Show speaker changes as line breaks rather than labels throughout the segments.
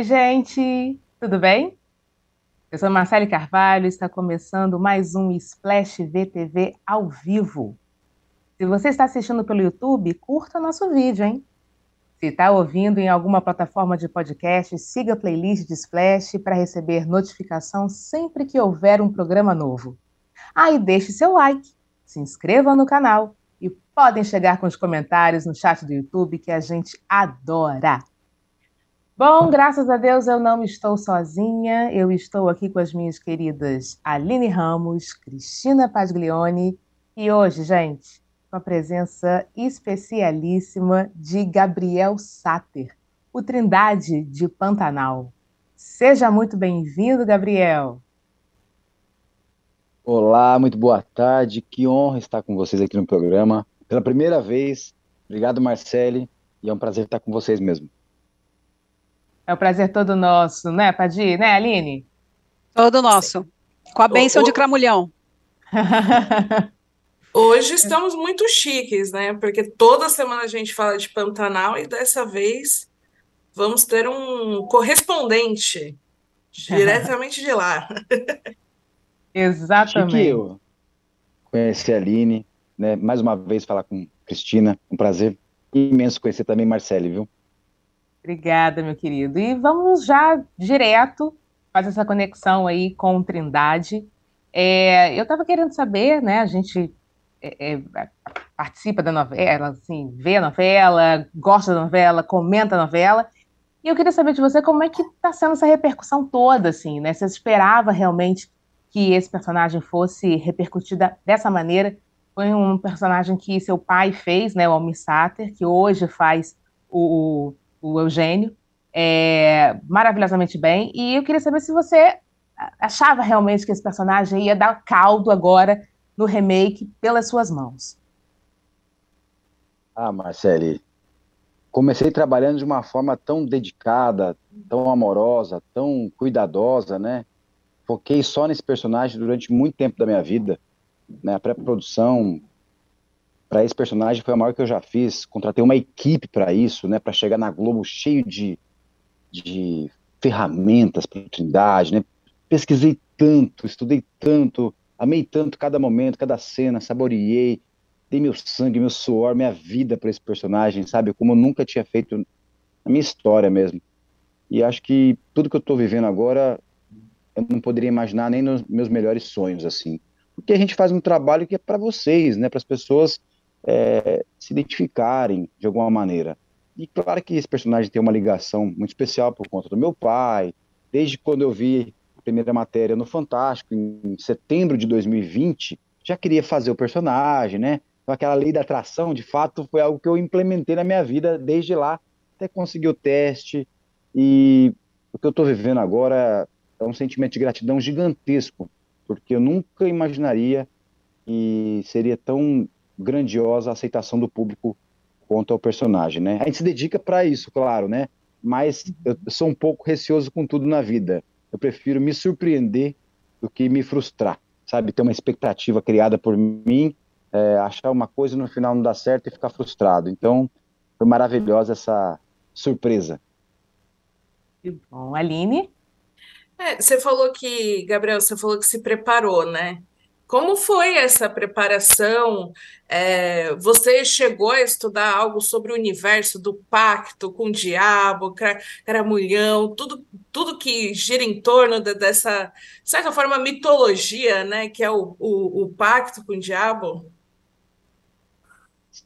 Oi, gente, tudo bem? Eu sou Marcele Carvalho e está começando mais um Splash VTV ao vivo. Se você está assistindo pelo YouTube, curta nosso vídeo, hein? Se está ouvindo em alguma plataforma de podcast, siga a playlist de Splash para receber notificação sempre que houver um programa novo. Ah, e deixe seu like, se inscreva no canal e podem chegar com os comentários no chat do YouTube que a gente adora. Bom, graças a Deus eu não estou sozinha, eu estou aqui com as minhas queridas Aline Ramos, Cristina Paglione e hoje, gente, com a presença especialíssima de Gabriel Sater, o Trindade de Pantanal. Seja muito bem-vindo, Gabriel.
Olá, muito boa tarde, que honra estar com vocês aqui no programa. Pela primeira vez, obrigado, Marcele, e é um prazer estar com vocês mesmo.
É um prazer todo nosso, né, Padir? Né, Aline?
Todo nosso. Com a bênção o, de Cramulhão.
Hoje estamos muito chiques, né? Porque toda semana a gente fala de Pantanal e dessa vez vamos ter um correspondente diretamente de lá.
Exatamente. Chique eu
conhecer a Aline, né? Mais uma vez falar com Cristina, um prazer imenso conhecer também Marcele, viu?
Obrigada, meu querido. E vamos já direto fazer essa conexão aí com Trindade. É, eu estava querendo saber, né? A gente é, é, participa da novela, assim, vê a novela, gosta da novela, comenta a novela. E eu queria saber de você como é que está sendo essa repercussão toda, assim, né? Você esperava realmente que esse personagem fosse repercutida dessa maneira? Foi um personagem que seu pai fez, né? O Almir Sater, que hoje faz o, o Eugênio, é, maravilhosamente bem. E eu queria saber se você achava realmente que esse personagem ia dar caldo agora no remake pelas suas mãos.
Ah, Marcele, comecei trabalhando de uma forma tão dedicada, tão amorosa, tão cuidadosa, né? Foquei só nesse personagem durante muito tempo da minha vida, né? A pré-produção, para esse personagem foi a maior que eu já fiz. Contratei uma equipe para isso, né? Para chegar na Globo cheio de, de ferramentas para Trindade, né? Pesquisei tanto, estudei tanto, amei tanto cada momento, cada cena, saboreei, dei meu sangue, meu suor, minha vida para esse personagem, sabe? Como eu nunca tinha feito na minha história mesmo. E acho que tudo que eu estou vivendo agora, eu não poderia imaginar nem nos meus melhores sonhos, assim. Porque a gente faz um trabalho que é para vocês, né? Para as pessoas é, se identificarem de alguma maneira. E claro que esse personagem tem uma ligação muito especial por conta do meu pai, desde quando eu vi a primeira matéria no Fantástico, em setembro de 2020, já queria fazer o personagem, né? Então, aquela lei da atração, de fato, foi algo que eu implementei na minha vida desde lá, até conseguir o teste. E o que eu estou vivendo agora é um sentimento de gratidão gigantesco, porque eu nunca imaginaria que seria tão grandiosa aceitação do público quanto ao personagem, né? A gente se dedica para isso, claro, né? Mas eu sou um pouco receoso com tudo na vida. Eu prefiro me surpreender do que me frustrar, sabe? Ter uma expectativa criada por mim, é, achar uma coisa e no final não dar certo e ficar frustrado. Então, foi maravilhosa essa surpresa.
Que bom. Aline?
É, você falou que, Gabriel, você falou que se preparou, né? Como foi essa preparação? É, você chegou a estudar algo sobre o universo do pacto com o diabo, caramulhão, tudo, tudo que gira em torno de, dessa, de certa forma, mitologia, né? Que é o, o, o pacto com o diabo?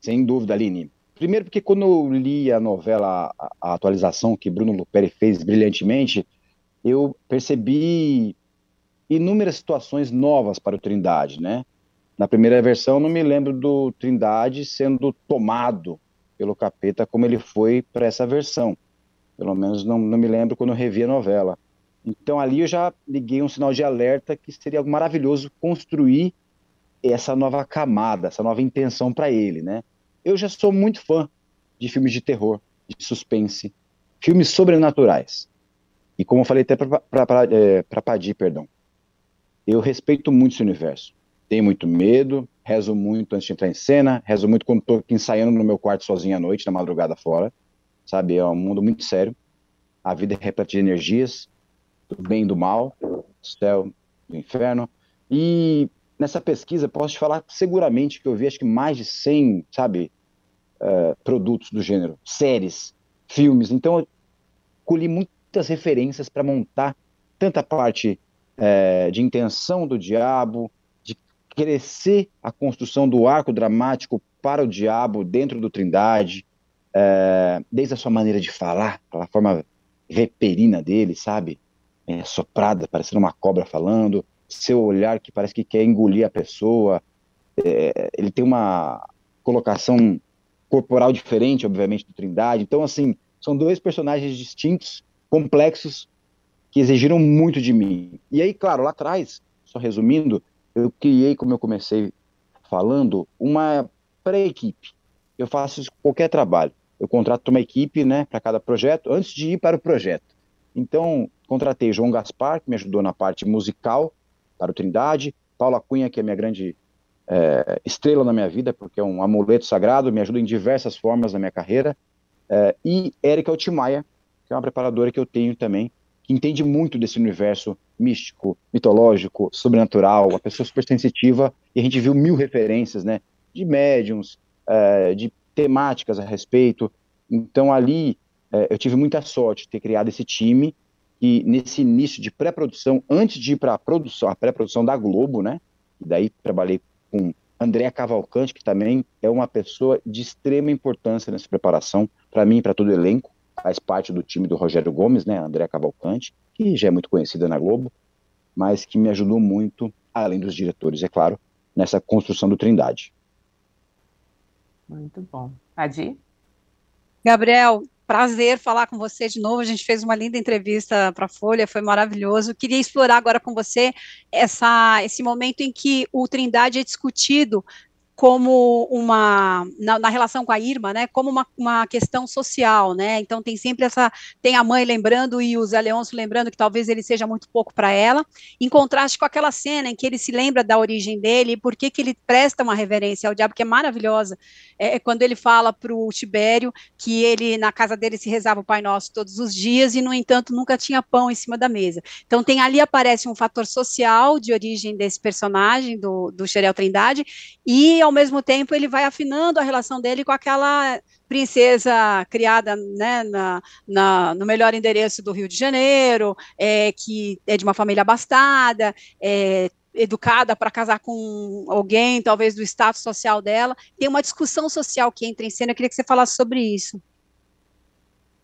Sem dúvida, Aline. Primeiro porque quando eu li a novela, a, a atualização que Bruno Luperi fez brilhantemente, eu percebi inúmeras situações novas para o Trindade, né? Na primeira versão, não me lembro do Trindade sendo tomado pelo capeta como ele foi para essa versão. Pelo menos não, não me lembro quando eu revi a novela. Então ali eu já liguei um sinal de alerta que seria algo maravilhoso construir essa nova camada, essa nova intenção para ele, né? Eu já sou muito fã de filmes de terror, de suspense, filmes sobrenaturais. E como eu falei até para é, Padir, perdão, eu respeito muito esse universo. Tenho muito medo, rezo muito antes de entrar em cena, rezo muito quando estou ensaiando no meu quarto sozinho à noite, na madrugada fora, sabe? É um mundo muito sério. a vida é repleta de energias, do bem e do mal, do céu, do inferno. E nessa pesquisa, posso te falar seguramente que eu vi acho que mais de 100, sabe, uh, produtos do gênero, séries, filmes. Então, eu colhi muitas referências para montar tanta parte uh, de intenção do diabo, de crescer a construção do arco dramático para o diabo dentro do Trindade, uh, desde a sua maneira de falar, aquela forma reperina dele, sabe? É, soprada, parecendo uma cobra falando, seu olhar que parece que quer engolir a pessoa. É, ele tem uma colocação corporal diferente, obviamente, do Trindade. Então, assim, são dois personagens distintos, complexos, que exigiram muito de mim. E aí, claro, lá atrás, só resumindo, eu criei, como eu comecei falando, uma pré-equipe. Eu faço qualquer trabalho. Eu contrato uma equipe, né, para cada projeto, antes de ir para o projeto. Então, contratei João Gaspar, que me ajudou na parte musical, para o Trindade, Paula Cunha, que é minha grande é, estrela na minha vida, porque é um amuleto sagrado, me ajuda em diversas formas na minha carreira, é, e Érica Altimaia, que é uma preparadora que eu tenho também, que entende muito desse universo místico, mitológico, sobrenatural, uma pessoa super sensitiva, e a gente viu mil referências, né, de médiums, é, de temáticas a respeito, então ali é, eu tive muita sorte de ter criado esse time, que nesse início de pré-produção, antes de ir para a produção, a pré-produção da Globo, né? E daí trabalhei com André Cavalcante, que também é uma pessoa de extrema importância nessa preparação, para mim e para todo o elenco, faz parte do time do Rogério Gomes, né? André Cavalcante, que já é muito conhecida na Globo, mas que me ajudou muito, além dos diretores, é claro, nessa construção do Trindade.
Muito bom. Adi?
Gabriel, Prazer falar com você de novo. A gente fez uma linda entrevista para a Folha, foi maravilhoso. Queria explorar agora com você essa, esse momento em que o Trindade é discutido como uma na, na, relação com a Irma, né, como uma, uma questão social, né? Então tem sempre essa tem a mãe lembrando e o Zé Leôncio lembrando que talvez ele seja muito pouco para ela, em contraste com aquela cena em que ele se lembra da origem dele e por que que ele presta uma reverência ao diabo que é maravilhosa. É, é quando ele fala para o Tibério que ele na casa dele se rezava o Pai Nosso todos os dias e no entanto nunca tinha pão em cima da mesa. Então tem ali aparece um fator social de origem desse personagem do do Xerel Trindade e ao mesmo tempo ele vai afinando a relação dele com aquela princesa criada né, na, na, no melhor endereço do Rio de Janeiro, é, que é de uma família abastada, é, educada para casar com alguém, talvez do status social dela. Tem uma discussão social que entra em cena, eu queria que você falasse sobre isso.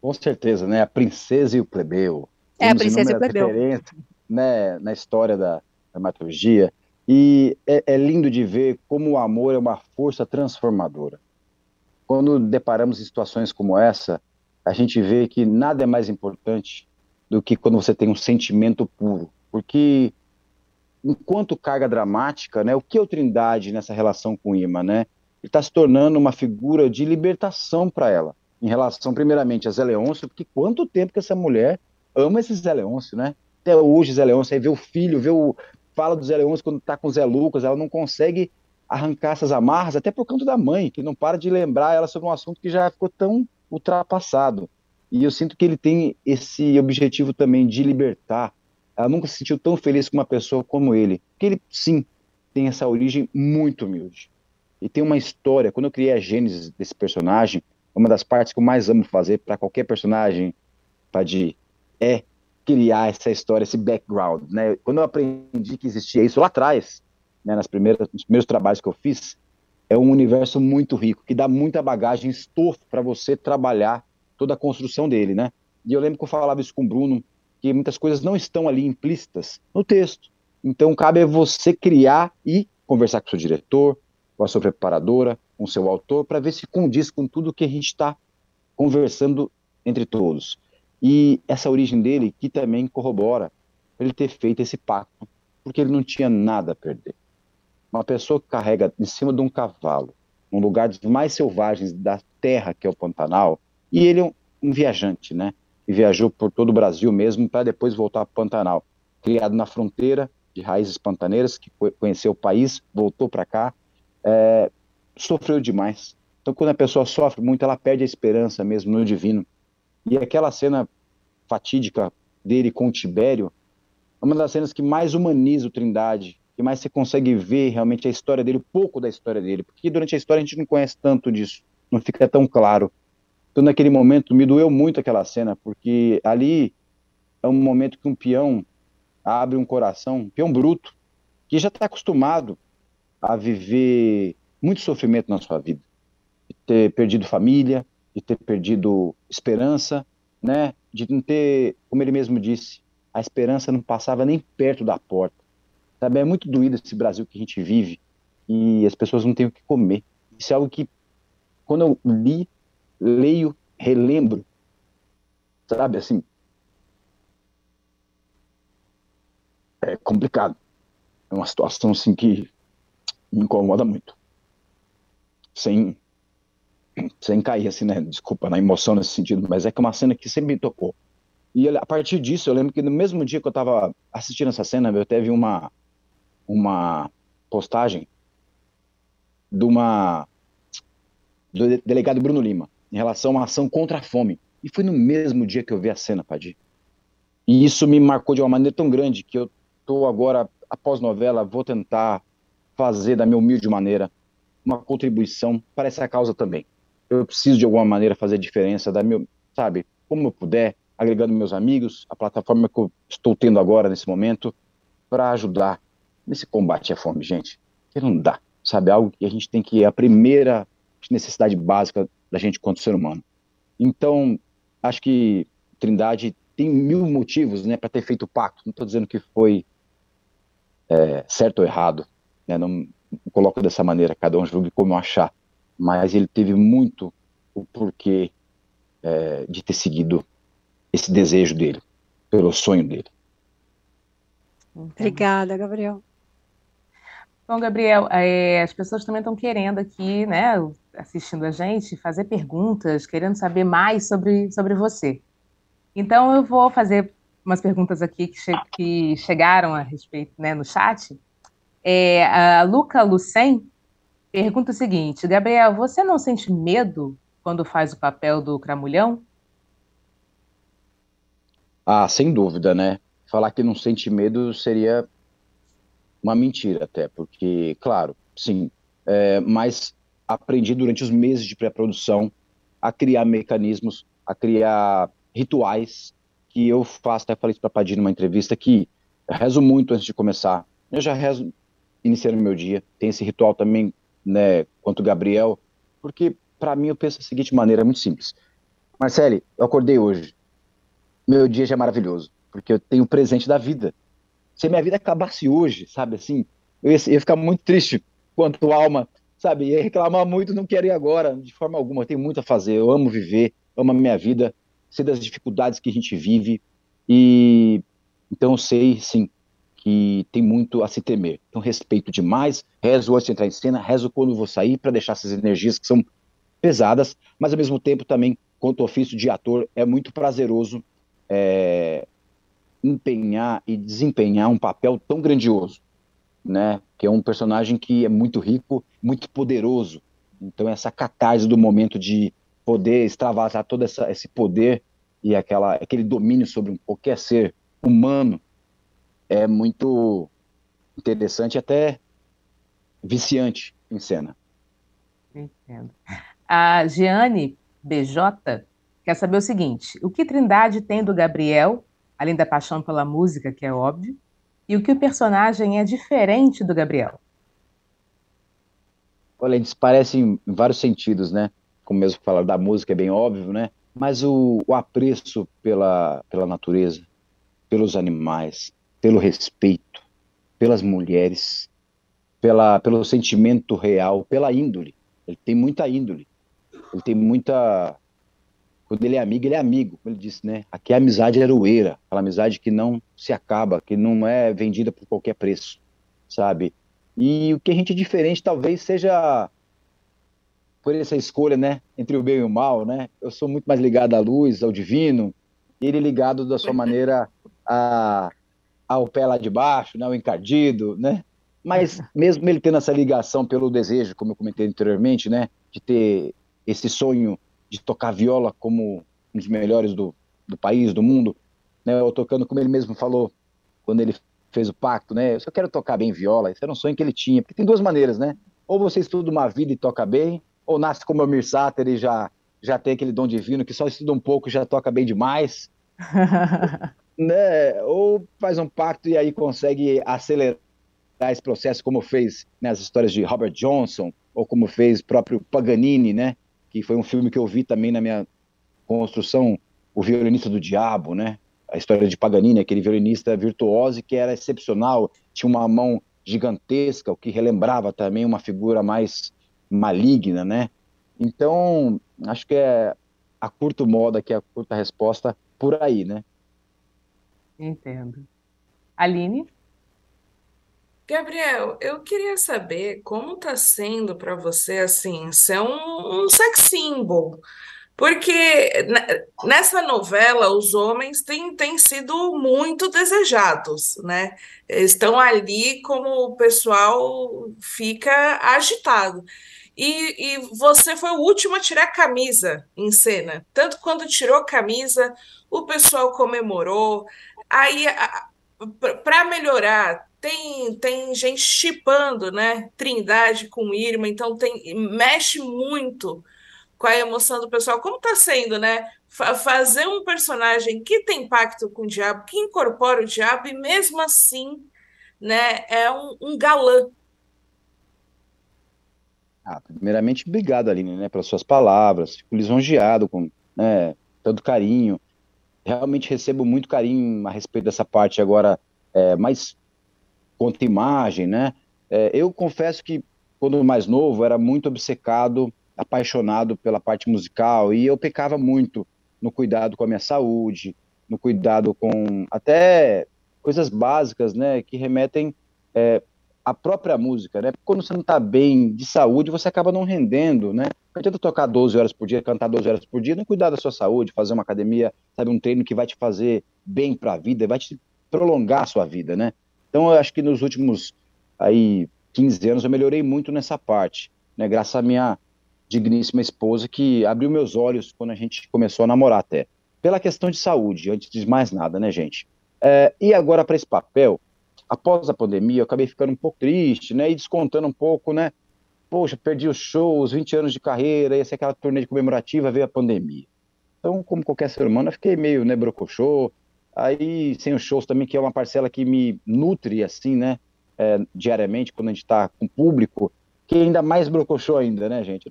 Com certeza, né? A princesa e o plebeu.
É, a princesa e o plebeu.
Né, na história da dramaturgia. E é, é lindo de ver como o amor é uma força transformadora. Quando deparamos em situações como essa, a gente vê que nada é mais importante do que quando você tem um sentimento puro. Porque enquanto carga dramática, né, o que é o Trindade nessa relação com Ima, né? Ele está se tornando uma figura de libertação para ela, em relação primeiramente a Zé Leôncio, porque quanto tempo que essa mulher ama esse Zé Leôncio, né? Até hoje Zé Leôncio aí vê o filho, vê o, fala do Zé Leôncio quando está com o Zé Lucas, ela não consegue arrancar essas amarras, até por conta da mãe, que não para de lembrar ela sobre um assunto que já ficou tão ultrapassado. E eu sinto que ele tem esse objetivo também de libertar. Ela nunca se sentiu tão feliz com uma pessoa como ele. Porque ele, sim, tem essa origem muito humilde. E tem uma história. Quando eu criei a gênese desse personagem, uma das partes que eu mais amo fazer para qualquer personagem, Padir, é criar essa história, esse background, né? Quando eu aprendi que existia isso lá atrás, né, nas primeiras, nos primeiros trabalhos que eu fiz, é um universo muito rico, que dá muita bagagem, estofo para você trabalhar toda a construção dele, né? E eu lembro que eu falava isso com o Bruno, que muitas coisas não estão ali implícitas no texto. Então cabe a você criar e conversar com o seu diretor, com a sua preparadora, com o seu autor, para ver se condiz com tudo que a gente está conversando entre todos. E essa origem dele que também corrobora ele ter feito esse pacto, porque ele não tinha nada a perder. Uma pessoa que carrega em cima de um cavalo, num lugar dos mais selvagens da terra, que é o Pantanal, e ele é um, um viajante, né? E viajou por todo o Brasil mesmo para depois voltar para o Pantanal. Criado na fronteira de raízes pantaneiras, que conheceu o país, voltou para cá, é, sofreu demais. Então, quando a pessoa sofre muito, ela perde a esperança mesmo no divino. E aquela cena fatídica dele com o Tibério, é uma das cenas que mais humaniza o Trindade, que mais você consegue ver realmente a história dele, pouco da história dele, porque durante a história a gente não conhece tanto disso, não fica tão claro. Então, naquele momento, me doeu muito aquela cena, porque ali é um momento que um peão abre um coração, um peão bruto, que já está acostumado a viver muito sofrimento na sua vida, ter perdido família, de ter perdido esperança, né? De não ter, como ele mesmo disse, a esperança não passava nem perto da porta. Sabe, é muito doído esse Brasil que a gente vive e as pessoas não têm o que comer. Isso é algo que, quando eu li, leio, relembro, sabe, assim, é complicado. É uma situação, assim, que me incomoda muito. Sem sem cair assim, né? Desculpa, na emoção nesse sentido, mas é que é uma cena que sempre me tocou. E a partir disso, eu lembro que no mesmo dia que eu estava assistindo essa cena, eu teve uma uma postagem de uma do delegado Bruno Lima em relação a uma ação contra a fome. E foi no mesmo dia que eu vi a cena, Padir. E isso me marcou de uma maneira tão grande que eu tô agora após novela vou tentar fazer da minha humilde maneira uma contribuição para essa causa também eu preciso de alguma maneira fazer diferença, dar meu, sabe, como eu puder, agregando meus amigos, a plataforma que eu estou tendo agora nesse momento, para ajudar nesse combate à fome, gente. Que não dá, sabe, algo que a gente tem que é a primeira necessidade básica da gente quanto ser humano. Então, acho que Trindade tem mil motivos, né, para ter feito o pacto. Não estou dizendo que foi é, certo ou errado, né, não, não coloco dessa maneira, cada um julgue como achar mas ele teve muito o porquê é, de ter seguido esse desejo dele, pelo sonho dele.
Obrigada, Gabriel.
Bom, Gabriel, é, as pessoas também estão querendo aqui, né, assistindo a gente, fazer perguntas, querendo saber mais sobre, sobre você. Então, eu vou fazer umas perguntas aqui que, che que chegaram a respeito né, no chat. É, a Luca Lucen Pergunta o seguinte, Gabriel, você não sente medo quando faz o papel do Cramulhão?
Ah, sem dúvida, né? Falar que não sente medo seria uma mentira até, porque, claro, sim, é, mas aprendi durante os meses de pré-produção a criar mecanismos, a criar rituais que eu faço, até falei isso para Padir numa entrevista, que rezo muito antes de começar. Eu já rezo iniciando meu dia, tem esse ritual também né, quanto o Gabriel, porque para mim eu penso da seguinte maneira, é muito simples. Marcele, eu acordei hoje, meu dia já é maravilhoso, porque eu tenho o presente da vida. Se minha vida acabasse hoje, sabe assim, eu ia, ia ficar muito triste quanto alma, sabe, ia reclamar muito, não quero ir agora, de forma alguma, eu tenho muito a fazer, eu amo viver, amo a minha vida, sei das dificuldades que a gente vive, e então eu sei, sim, que tem muito a se temer. Então, respeito demais, rezo antes de entrar em cena, rezo quando vou sair, para deixar essas energias que são pesadas, mas ao mesmo tempo também, quanto ofício de ator, é muito prazeroso é, empenhar e desempenhar um papel tão grandioso, né? Que é um personagem que é muito rico, muito poderoso. Então, essa catarse do momento de poder extravasar todo essa, esse poder e aquela, aquele domínio sobre qualquer ser humano é muito interessante até viciante em cena.
Entendo. A Giane BJ quer saber o seguinte: o que Trindade tem do Gabriel, além da paixão pela música, que é óbvio, e o que o personagem é diferente do Gabriel?
Olha, eles parecem em vários sentidos, né? Como mesmo falar da música é bem óbvio, né? Mas o, o apreço pela, pela natureza, pelos animais, pelo respeito, pelas mulheres, pela, pelo sentimento real, pela índole. Ele tem muita índole. Ele tem muita. Quando ele é amigo, ele é amigo, como ele disse, né? Aqui a amizade é heroeira, aquela amizade que não se acaba, que não é vendida por qualquer preço, sabe? E o que a gente é diferente talvez seja por essa escolha, né, entre o bem e o mal, né? Eu sou muito mais ligado à luz, ao divino, e ele ligado da sua maneira a ao pé lá de baixo, né, o encardido, né? Mas mesmo ele tendo essa ligação pelo desejo, como eu comentei anteriormente, né, de ter esse sonho de tocar viola como um dos melhores do, do país, do mundo, né? Eu tocando, como ele mesmo falou, quando ele fez o pacto, né? Eu só quero tocar bem viola, esse era um sonho que ele tinha, porque tem duas maneiras, né? Ou você estuda uma vida e toca bem, ou nasce como o Mir Sater e já, já tem aquele dom divino que só estuda um pouco e já toca bem demais. né? Ou faz um pacto e aí consegue acelerar esse processo, como fez né, histórias de Robert Johnson, ou como fez próprio Paganini, né? Que foi um filme que eu vi também na minha construção, O Violinista do Diabo, né? A história de Paganini, aquele violinista virtuoso que era excepcional, tinha uma mão gigantesca, o que relembrava também uma figura mais maligna, né? Então, acho que é a curto modo aqui, a curta resposta por aí, né?
Entendo. Aline?
Gabriel, eu queria saber como está sendo para você assim ser um, um sex symbol, porque nessa novela os homens têm, têm sido muito desejados, né? Estão ali como o pessoal fica agitado. E, e você foi o último a tirar camisa em cena. Tanto quando tirou camisa, o pessoal comemorou. Aí, para melhorar, tem, tem gente chipando, né? Trindade com Irma, então tem, mexe muito com a emoção do pessoal. Como está sendo, né? fazer um personagem que tem pacto com o diabo, que incorpora o diabo, e mesmo assim, né, é um, um galã.
Ah, primeiramente, obrigado, Aline, né, pelas suas palavras. Fico lisonjeado com né, todo carinho. Realmente recebo muito carinho a respeito dessa parte agora é, mais quanto imagem, né? É, eu confesso que quando mais novo era muito obcecado, apaixonado pela parte musical e eu pecava muito no cuidado com a minha saúde, no cuidado com até coisas básicas, né, que remetem é, à própria música, né? Quando você não está bem de saúde, você acaba não rendendo, né? Não adianta tocar 12 horas por dia, cantar 12 horas por dia, não cuidar da sua saúde, fazer uma academia, sabe, um treino que vai te fazer bem para a vida, vai te prolongar a sua vida, né? Então, eu acho que nos últimos aí 15 anos eu melhorei muito nessa parte, né? Graças à minha digníssima esposa que abriu meus olhos quando a gente começou a namorar até. Pela questão de saúde, antes de mais nada, né, gente? É, e agora para esse papel, após a pandemia, eu acabei ficando um pouco triste, né? E descontando um pouco, né? Poxa, perdi os shows, 20 anos de carreira, ia ser aquela turnê comemorativa, veio a pandemia. Então, como qualquer ser humano, eu fiquei meio, né, brocochô, Aí, sem os shows também, que é uma parcela que me nutre, assim, né? É, diariamente, quando a gente está com público, que ainda mais brocochô ainda, né, gente?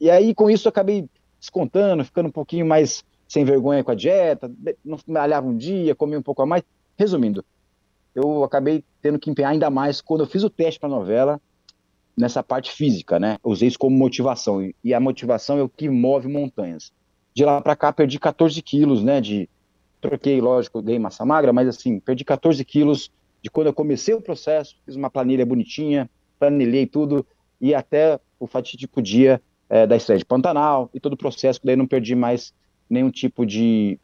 E aí, com isso, eu acabei descontando, ficando um pouquinho mais sem vergonha com a dieta, não malhava um dia, comia um pouco a mais. Resumindo, eu acabei tendo que empenhar ainda mais quando eu fiz o teste para a novela, nessa parte física, né? usei isso como motivação, e a motivação é o que move montanhas. De lá para cá, perdi 14 quilos, né, de troquei, lógico, dei massa magra, mas assim, perdi 14 quilos de quando eu comecei o processo, fiz uma planilha bonitinha, planilhei tudo, e até o fatídico dia é, da estreia de Pantanal, e todo o processo, daí não perdi mais nenhum tipo de,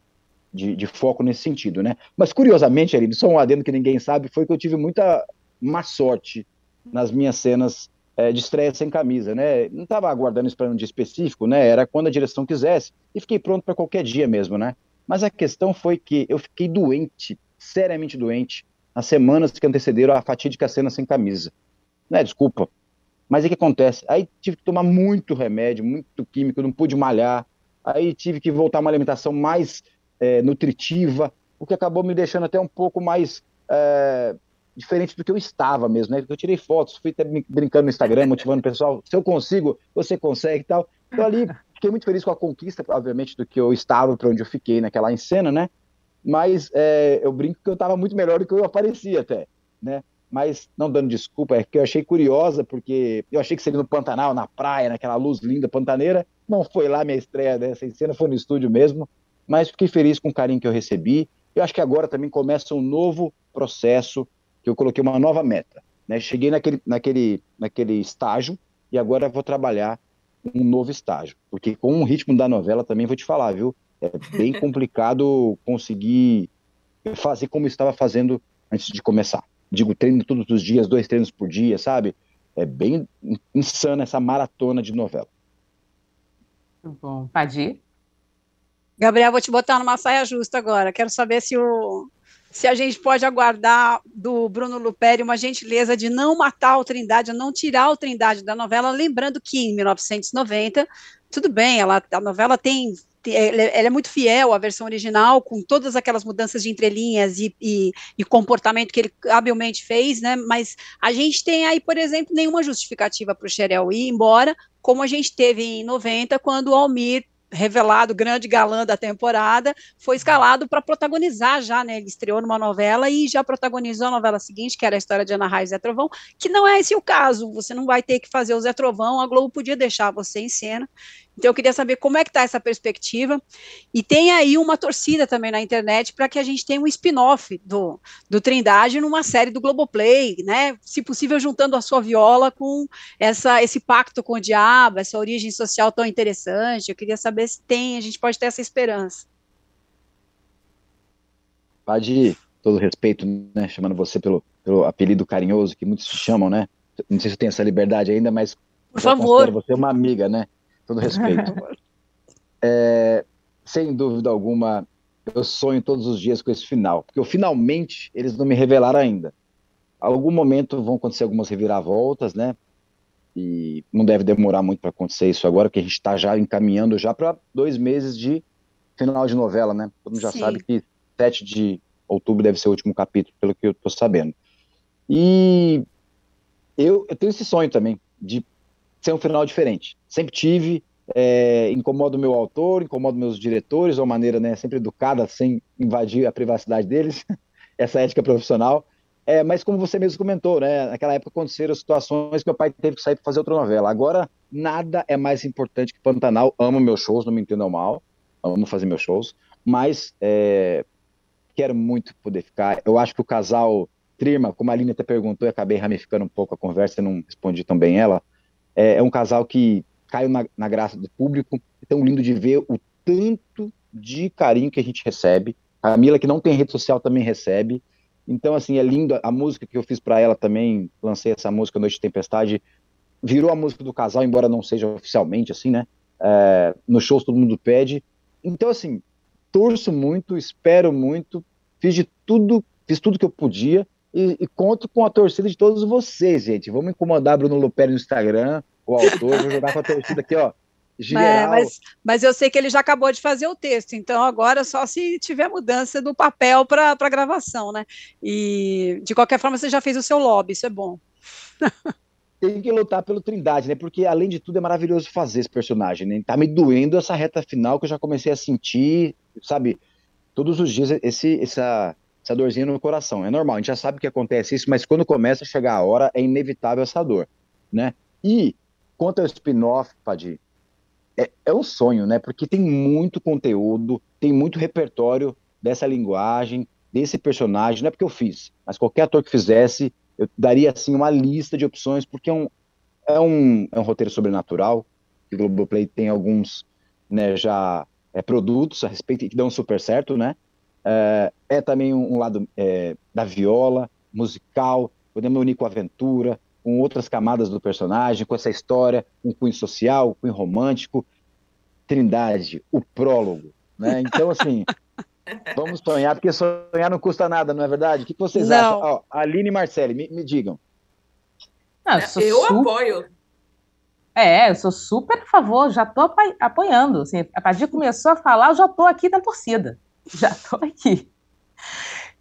de, de, foco nesse sentido, né? Mas curiosamente, Aline, só um adendo que ninguém sabe, foi que eu tive muita má sorte nas minhas cenas é, de estreia sem camisa, né? Não estava aguardando isso para um dia específico, né? Era quando a direção quisesse, e fiquei pronto para qualquer dia mesmo, né? Mas a questão foi que eu fiquei doente, seriamente doente, nas semanas que antecederam a fatídica cena sem camisa. Né, desculpa. Mas o que acontece? Aí tive que tomar muito remédio, muito químico, não pude malhar. Aí tive que voltar a uma alimentação mais é, nutritiva, o que acabou me deixando até um pouco mais é, diferente do que eu estava mesmo, né? Eu tirei fotos, fui até brincando no Instagram, motivando o pessoal, se eu consigo, você consegue e tal. Então ali Fiquei muito feliz com a conquista, obviamente, do que eu estava para onde eu fiquei naquela em cena, né? Mas é, eu brinco que eu estava muito melhor do que eu aparecia até, né? Mas não dando desculpa, é que eu achei curiosa, porque eu achei que seria no Pantanal, na praia, naquela luz linda pantaneira. Não foi lá minha estreia dessa cena, foi no estúdio mesmo. Mas fiquei feliz com o carinho que eu recebi. Eu acho que agora também começa um novo processo, que eu coloquei uma nova meta. Né? Cheguei naquele, naquele, naquele estágio e agora vou trabalhar um novo estágio. Porque com o ritmo da novela também vou te falar, viu? É bem complicado conseguir fazer como estava fazendo antes de começar. Digo, treino todos os dias, dois treinos por dia, sabe? É bem insana essa maratona de novela.
Muito bom. Padir?
Gabriel, vou te botar numa saia justa agora. Quero saber se o se a gente pode aguardar do Bruno Luperi uma gentileza de não matar o Trindade, não tirar o Trindade da novela, lembrando que em 1990, tudo bem, ela, a novela tem ela é muito fiel à versão original, com todas aquelas mudanças de entrelinhas e, e, e, comportamento que ele habilmente fez, né? Mas a gente tem aí, por exemplo, nenhuma justificativa para o Xerel ir embora, como a gente teve em 90, quando o Almir revelado grande galã da temporada, foi escalado para protagonizar já, né? Ele estreou numa novela e já protagonizou a novela seguinte, que era a história de Ana Raiz e Zé Trovão, que não é esse o caso. Você não vai ter que fazer o Zé Trovão, a Globo podia deixar você em cena. Então eu queria saber como é que está essa perspectiva. E tem aí uma torcida também na internet para que a gente tenha um spin-off do, do Trindade numa série do Globoplay, né? Se possível, juntando a sua viola com essa, esse pacto com o diabo, essa origem social tão interessante. Eu queria saber se tem, a gente pode ter essa esperança.
Pode, todo respeito, né? Chamando você pelo, pelo apelido carinhoso que muitos chamam, né? Não sei se tenho essa liberdade ainda, mas
por favor.
Você é uma amiga, né? Todo respeito. é, sem dúvida alguma, eu sonho todos os dias com esse final, porque eu, finalmente eles não me revelaram ainda. Algum momento vão acontecer algumas reviravoltas, né? E não deve demorar muito para acontecer isso agora, porque a gente está já encaminhando já para dois meses de final de novela, né? Todo mundo já Sim. sabe que 7 de outubro deve ser o último capítulo, pelo que eu estou sabendo. E eu, eu tenho esse sonho também de ser um final diferente. Sempre tive, é, incomoda o meu autor, incomoda meus diretores, de uma maneira né, sempre educada, sem invadir a privacidade deles, essa ética profissional. É, mas como você mesmo comentou, né, naquela época aconteceram situações que meu pai teve que sair para fazer outra novela. Agora, nada é mais importante que Pantanal. Amo meus shows, não me entendam mal, amo fazer meus shows, mas é, quero muito poder ficar. Eu acho que o casal Trima, como a Aline até perguntou, e acabei ramificando um pouco a conversa e não respondi tão bem ela, é, é um casal que caiu na, na, graça do público. É tão lindo de ver o tanto de carinho que a gente recebe. A Camila, que não tem rede social, também recebe. Então, assim, é lindo. A música que eu fiz para ela também, lancei essa música Noite de Tempestade, virou a música do casal, embora não seja oficialmente, assim, né? É, nos shows todo mundo pede. Então, assim, torço muito, espero muito, fiz de tudo, fiz tudo que eu podia e, e, conto com a torcida de todos vocês, gente. Vamos incomodar Bruno Luperi no Instagram, o autor, vou jogar com a torcida aqui, ó.
Geral. Mas, mas, eu sei que ele já acabou de fazer o texto, então agora só se tiver mudança do papel para a gravação, né? E de qualquer forma você já fez o seu lobby, isso é bom.
Tem que lutar pelo Trindade, né? Porque além de tudo é maravilhoso fazer esse personagem, né? Tá me doendo essa reta final que eu já comecei a sentir, sabe? Todos os dias esse, essa, essa dorzinha no coração. É normal, a gente já sabe que acontece isso, mas quando começa a chegar a hora, é inevitável essa dor, né? E quanto ao spin-off, Padir, é, é um sonho, né? Porque tem muito conteúdo, tem muito repertório dessa linguagem, desse personagem. Não é porque eu fiz, mas qualquer ator que fizesse, eu daria assim uma lista de opções, porque é um, é um, é um roteiro sobrenatural. O Globoplay tem alguns né, já é, produtos a respeito que dão super certo, né? É, é também um, um lado é, da viola, musical, podemos unir com a aventura, com outras camadas do personagem, com essa história, um cunho social, um cunho romântico. Trindade, o prólogo, né? Então, assim, vamos sonhar, porque sonhar não custa nada, não é verdade? O que vocês não. acham? Ó, Aline e Marcele, me, me digam.
Não, eu, eu super... apoio.
É, eu sou super a favor, já estou apoiando. Assim, a partir começou a falar, eu já estou aqui na torcida. Já estou aqui.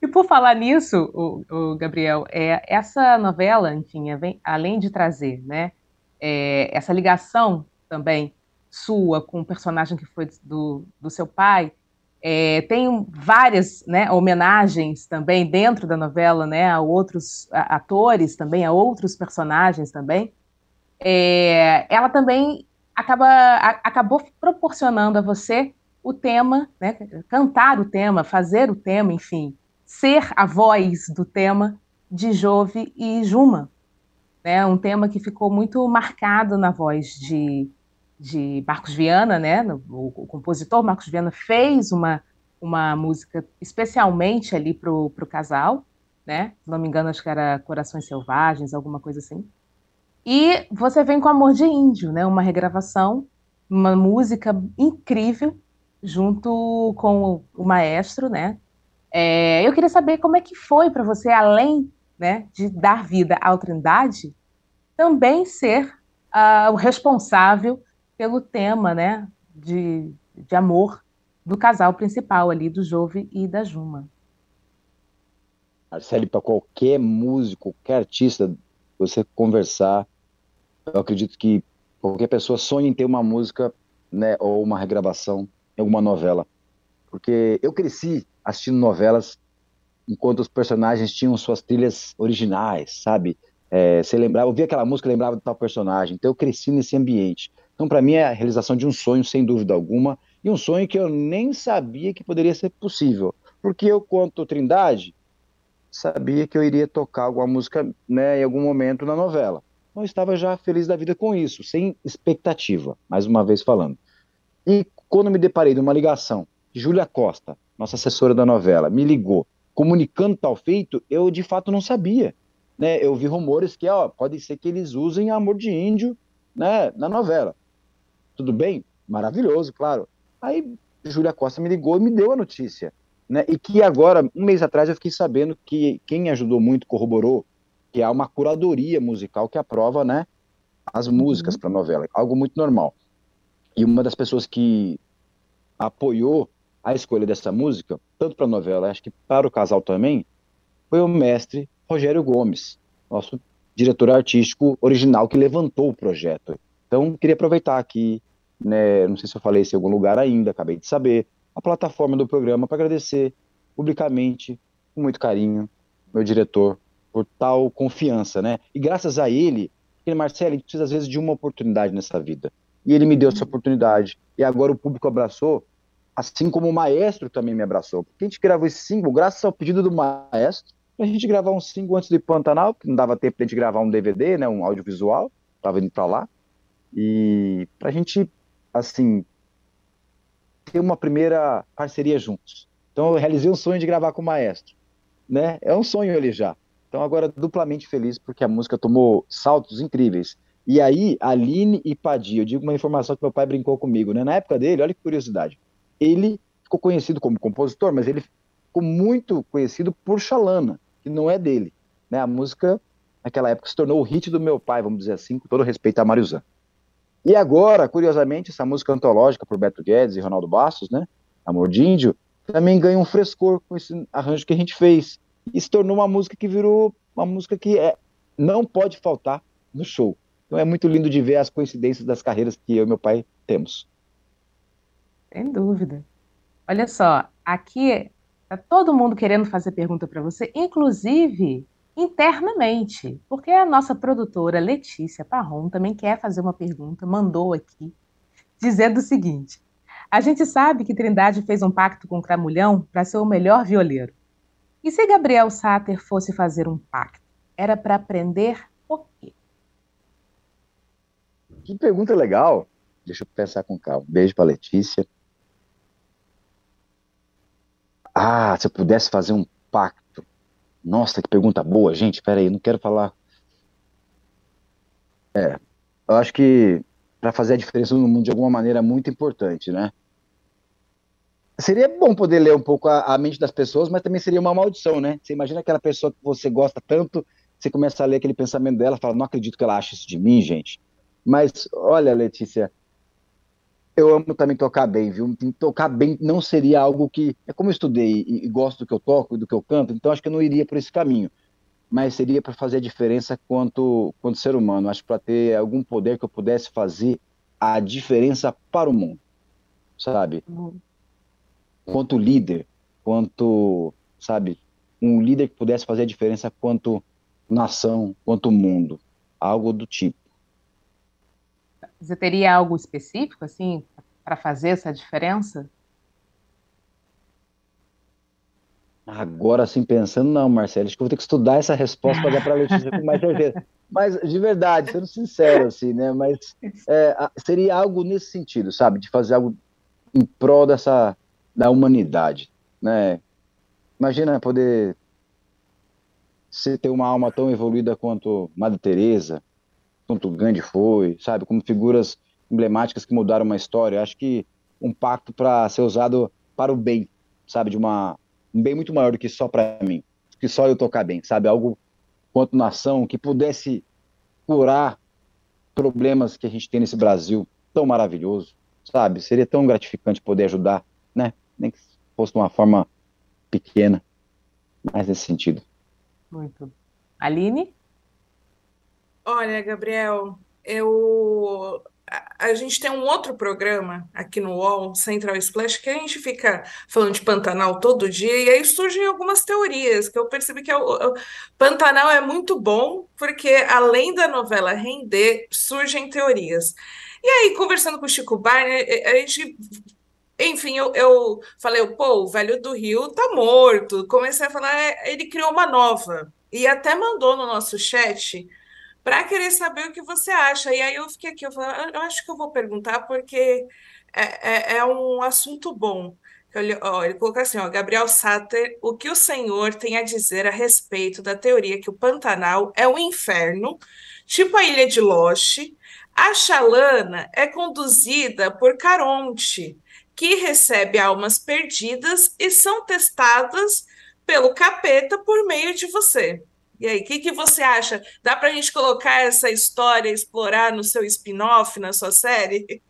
E por falar nisso, o, o, Gabriel, é, essa novela, enfim, é, além de trazer né, é, essa ligação também sua com o personagem que foi do, do seu pai, é, tem várias né, homenagens também dentro da novela né, a outros atores também, a outros personagens também. É, ela também acaba, a, acabou proporcionando a você o tema, né, cantar o tema, fazer o tema, enfim, ser a voz do tema de Jove e Juma. Né, um tema que ficou muito marcado na voz de, de Marcos Viana, né, o, o compositor Marcos Viana fez uma, uma música especialmente ali para o casal, né, se não me engano acho que era Corações Selvagens, alguma coisa assim. E você vem com Amor de Índio, né, uma regravação, uma música incrível, junto com o maestro, né? É, eu queria saber como é que foi para você, além né, de dar vida à Trindade, também ser uh, o responsável pelo tema né, de, de amor do casal principal ali, do Jove e da Juma.
Marcele, para qualquer músico, qualquer artista, você conversar, eu acredito que qualquer pessoa sonha em ter uma música né, ou uma regravação alguma novela. Porque eu cresci assistindo novelas enquanto os personagens tinham suas trilhas originais, sabe? É, você lembrava, ouvia aquela música, lembrava de tal personagem. Então eu cresci nesse ambiente. Então para mim é a realização de um sonho, sem dúvida alguma, e um sonho que eu nem sabia que poderia ser possível. Porque eu, quanto Trindade, sabia que eu iria tocar alguma música né, em algum momento na novela. Então eu estava já feliz da vida com isso, sem expectativa, mais uma vez falando. E quando me deparei numa ligação, Júlia Costa, nossa assessora da novela, me ligou comunicando tal feito, eu de fato não sabia. Né? Eu vi rumores que ó, pode ser que eles usem Amor de Índio né, na novela. Tudo bem? Maravilhoso, claro. Aí Júlia Costa me ligou e me deu a notícia. Né? E que agora, um mês atrás, eu fiquei sabendo que quem ajudou muito, corroborou, que há uma curadoria musical que aprova né, as músicas uhum. para a novela. Algo muito normal. E uma das pessoas que apoiou a escolha dessa música, tanto para a novela, acho que para o casal também, foi o mestre Rogério Gomes, nosso diretor artístico original que levantou o projeto. Então, queria aproveitar aqui, né, não sei se eu falei isso em algum lugar ainda, acabei de saber, a plataforma do programa para agradecer publicamente, com muito carinho, meu diretor, por tal confiança, né? E graças a ele, porque Marcelo, a gente precisa às vezes de uma oportunidade nessa vida. E ele me deu essa oportunidade. E agora o público abraçou assim como o maestro também me abraçou. Porque a gente gravou esse single graças ao pedido do maestro, a gente gravar um single antes de Pantanal, que não dava tempo de gente gravar um DVD, né, um audiovisual, tava indo para lá. E pra gente, assim, ter uma primeira parceria juntos. Então eu realizei um sonho de gravar com o maestro, né? É um sonho ele já. Então agora duplamente feliz porque a música tomou saltos incríveis. E aí, Aline e Padia, eu digo uma informação que meu pai brincou comigo, né? Na época dele, olha que curiosidade ele ficou conhecido como compositor, mas ele ficou muito conhecido por Xalana, que não é dele. Né? A música, naquela época, se tornou o hit do meu pai, vamos dizer assim, com todo respeito a Mariuzan. E agora, curiosamente, essa música antológica por Beto Guedes e Ronaldo Bastos, né? Amor de Índio, também ganha um frescor com esse arranjo que a gente fez. E se tornou uma música que virou uma música que é, não pode faltar no show. Então é muito lindo de ver as coincidências das carreiras que eu e meu pai temos.
Sem dúvida. Olha só, aqui tá todo mundo querendo fazer pergunta para você, inclusive internamente, porque a nossa produtora Letícia Parron também quer fazer uma pergunta, mandou aqui, dizendo o seguinte: a gente sabe que Trindade fez um pacto com o Cramulhão para ser o melhor violeiro. E se Gabriel Sater fosse fazer um pacto, era para aprender o quê?
Que pergunta legal. Deixa eu pensar com calma. Beijo para Letícia. Ah, se eu pudesse fazer um pacto. Nossa, que pergunta boa, gente. Peraí, não quero falar. É, eu acho que para fazer a diferença no mundo de alguma maneira é muito importante, né? Seria bom poder ler um pouco a, a, mente das pessoas, mas também seria uma maldição, né? Você imagina aquela pessoa que você gosta tanto, você começa a ler aquele pensamento dela, fala, não acredito que ela ache isso de mim, gente. Mas olha, Letícia, eu amo também tocar bem, viu? Tocar bem não seria algo que. É como eu estudei e, e gosto do que eu toco e do que eu canto, então acho que eu não iria por esse caminho. Mas seria para fazer a diferença quanto, quanto ser humano. Acho para ter algum poder que eu pudesse fazer a diferença para o mundo, sabe? Quanto líder, quanto, sabe, um líder que pudesse fazer a diferença quanto nação, quanto mundo, algo do tipo.
Você teria algo específico, assim, para fazer essa diferença?
Agora, assim, pensando, não, Marcelo, acho que eu vou ter que estudar essa resposta para dar para a Letícia com mais certeza. Mas, de verdade, sendo sincero, assim, né? Mas é, seria algo nesse sentido, sabe? De fazer algo em prol dessa, da humanidade, né? Imagina poder você ter uma alma tão evoluída quanto Madre Teresa, quanto Gandhi foi, sabe? Como figuras emblemáticas que mudaram uma história. Acho que um pacto para ser usado para o bem, sabe? De uma, um bem muito maior do que só para mim, que só eu tocar bem, sabe? Algo quanto nação que pudesse curar problemas que a gente tem nesse Brasil tão maravilhoso, sabe? Seria tão gratificante poder ajudar, né? Nem que fosse de uma forma pequena, mas nesse sentido.
Muito. Aline?
Olha, Gabriel, eu a, gente tem um outro programa aqui no UOL, Central Splash, que a gente fica falando de Pantanal todo dia, e aí surgem algumas teorias, que eu percebi que é o, o Pantanal é muito bom, porque além da novela render, surgem teorias. E aí, conversando com o Chico Barney, a gente enfim, eu, eu falei, pô, o velho do Rio tá morto. Comecei a falar, é, ele criou uma nova. E até mandou no nosso chat para querer saber o que você acha. E aí eu fiquei aqui, eu falei, eu acho que eu vou perguntar porque é, é, é um assunto bom. Ele, ó, ele colocou assim, ó, Gabriel Satter, o que o senhor tem a dizer a respeito da teoria que o Pantanal é um inferno, tipo a ilha de Lost, a Xalana é conduzida por Caronte, que recebe almas perdidas e são testadas pelo capeta por meio de você. E aí, o que, que você acha? Dá para a gente colocar essa história, explorar no seu spin-off, na sua série?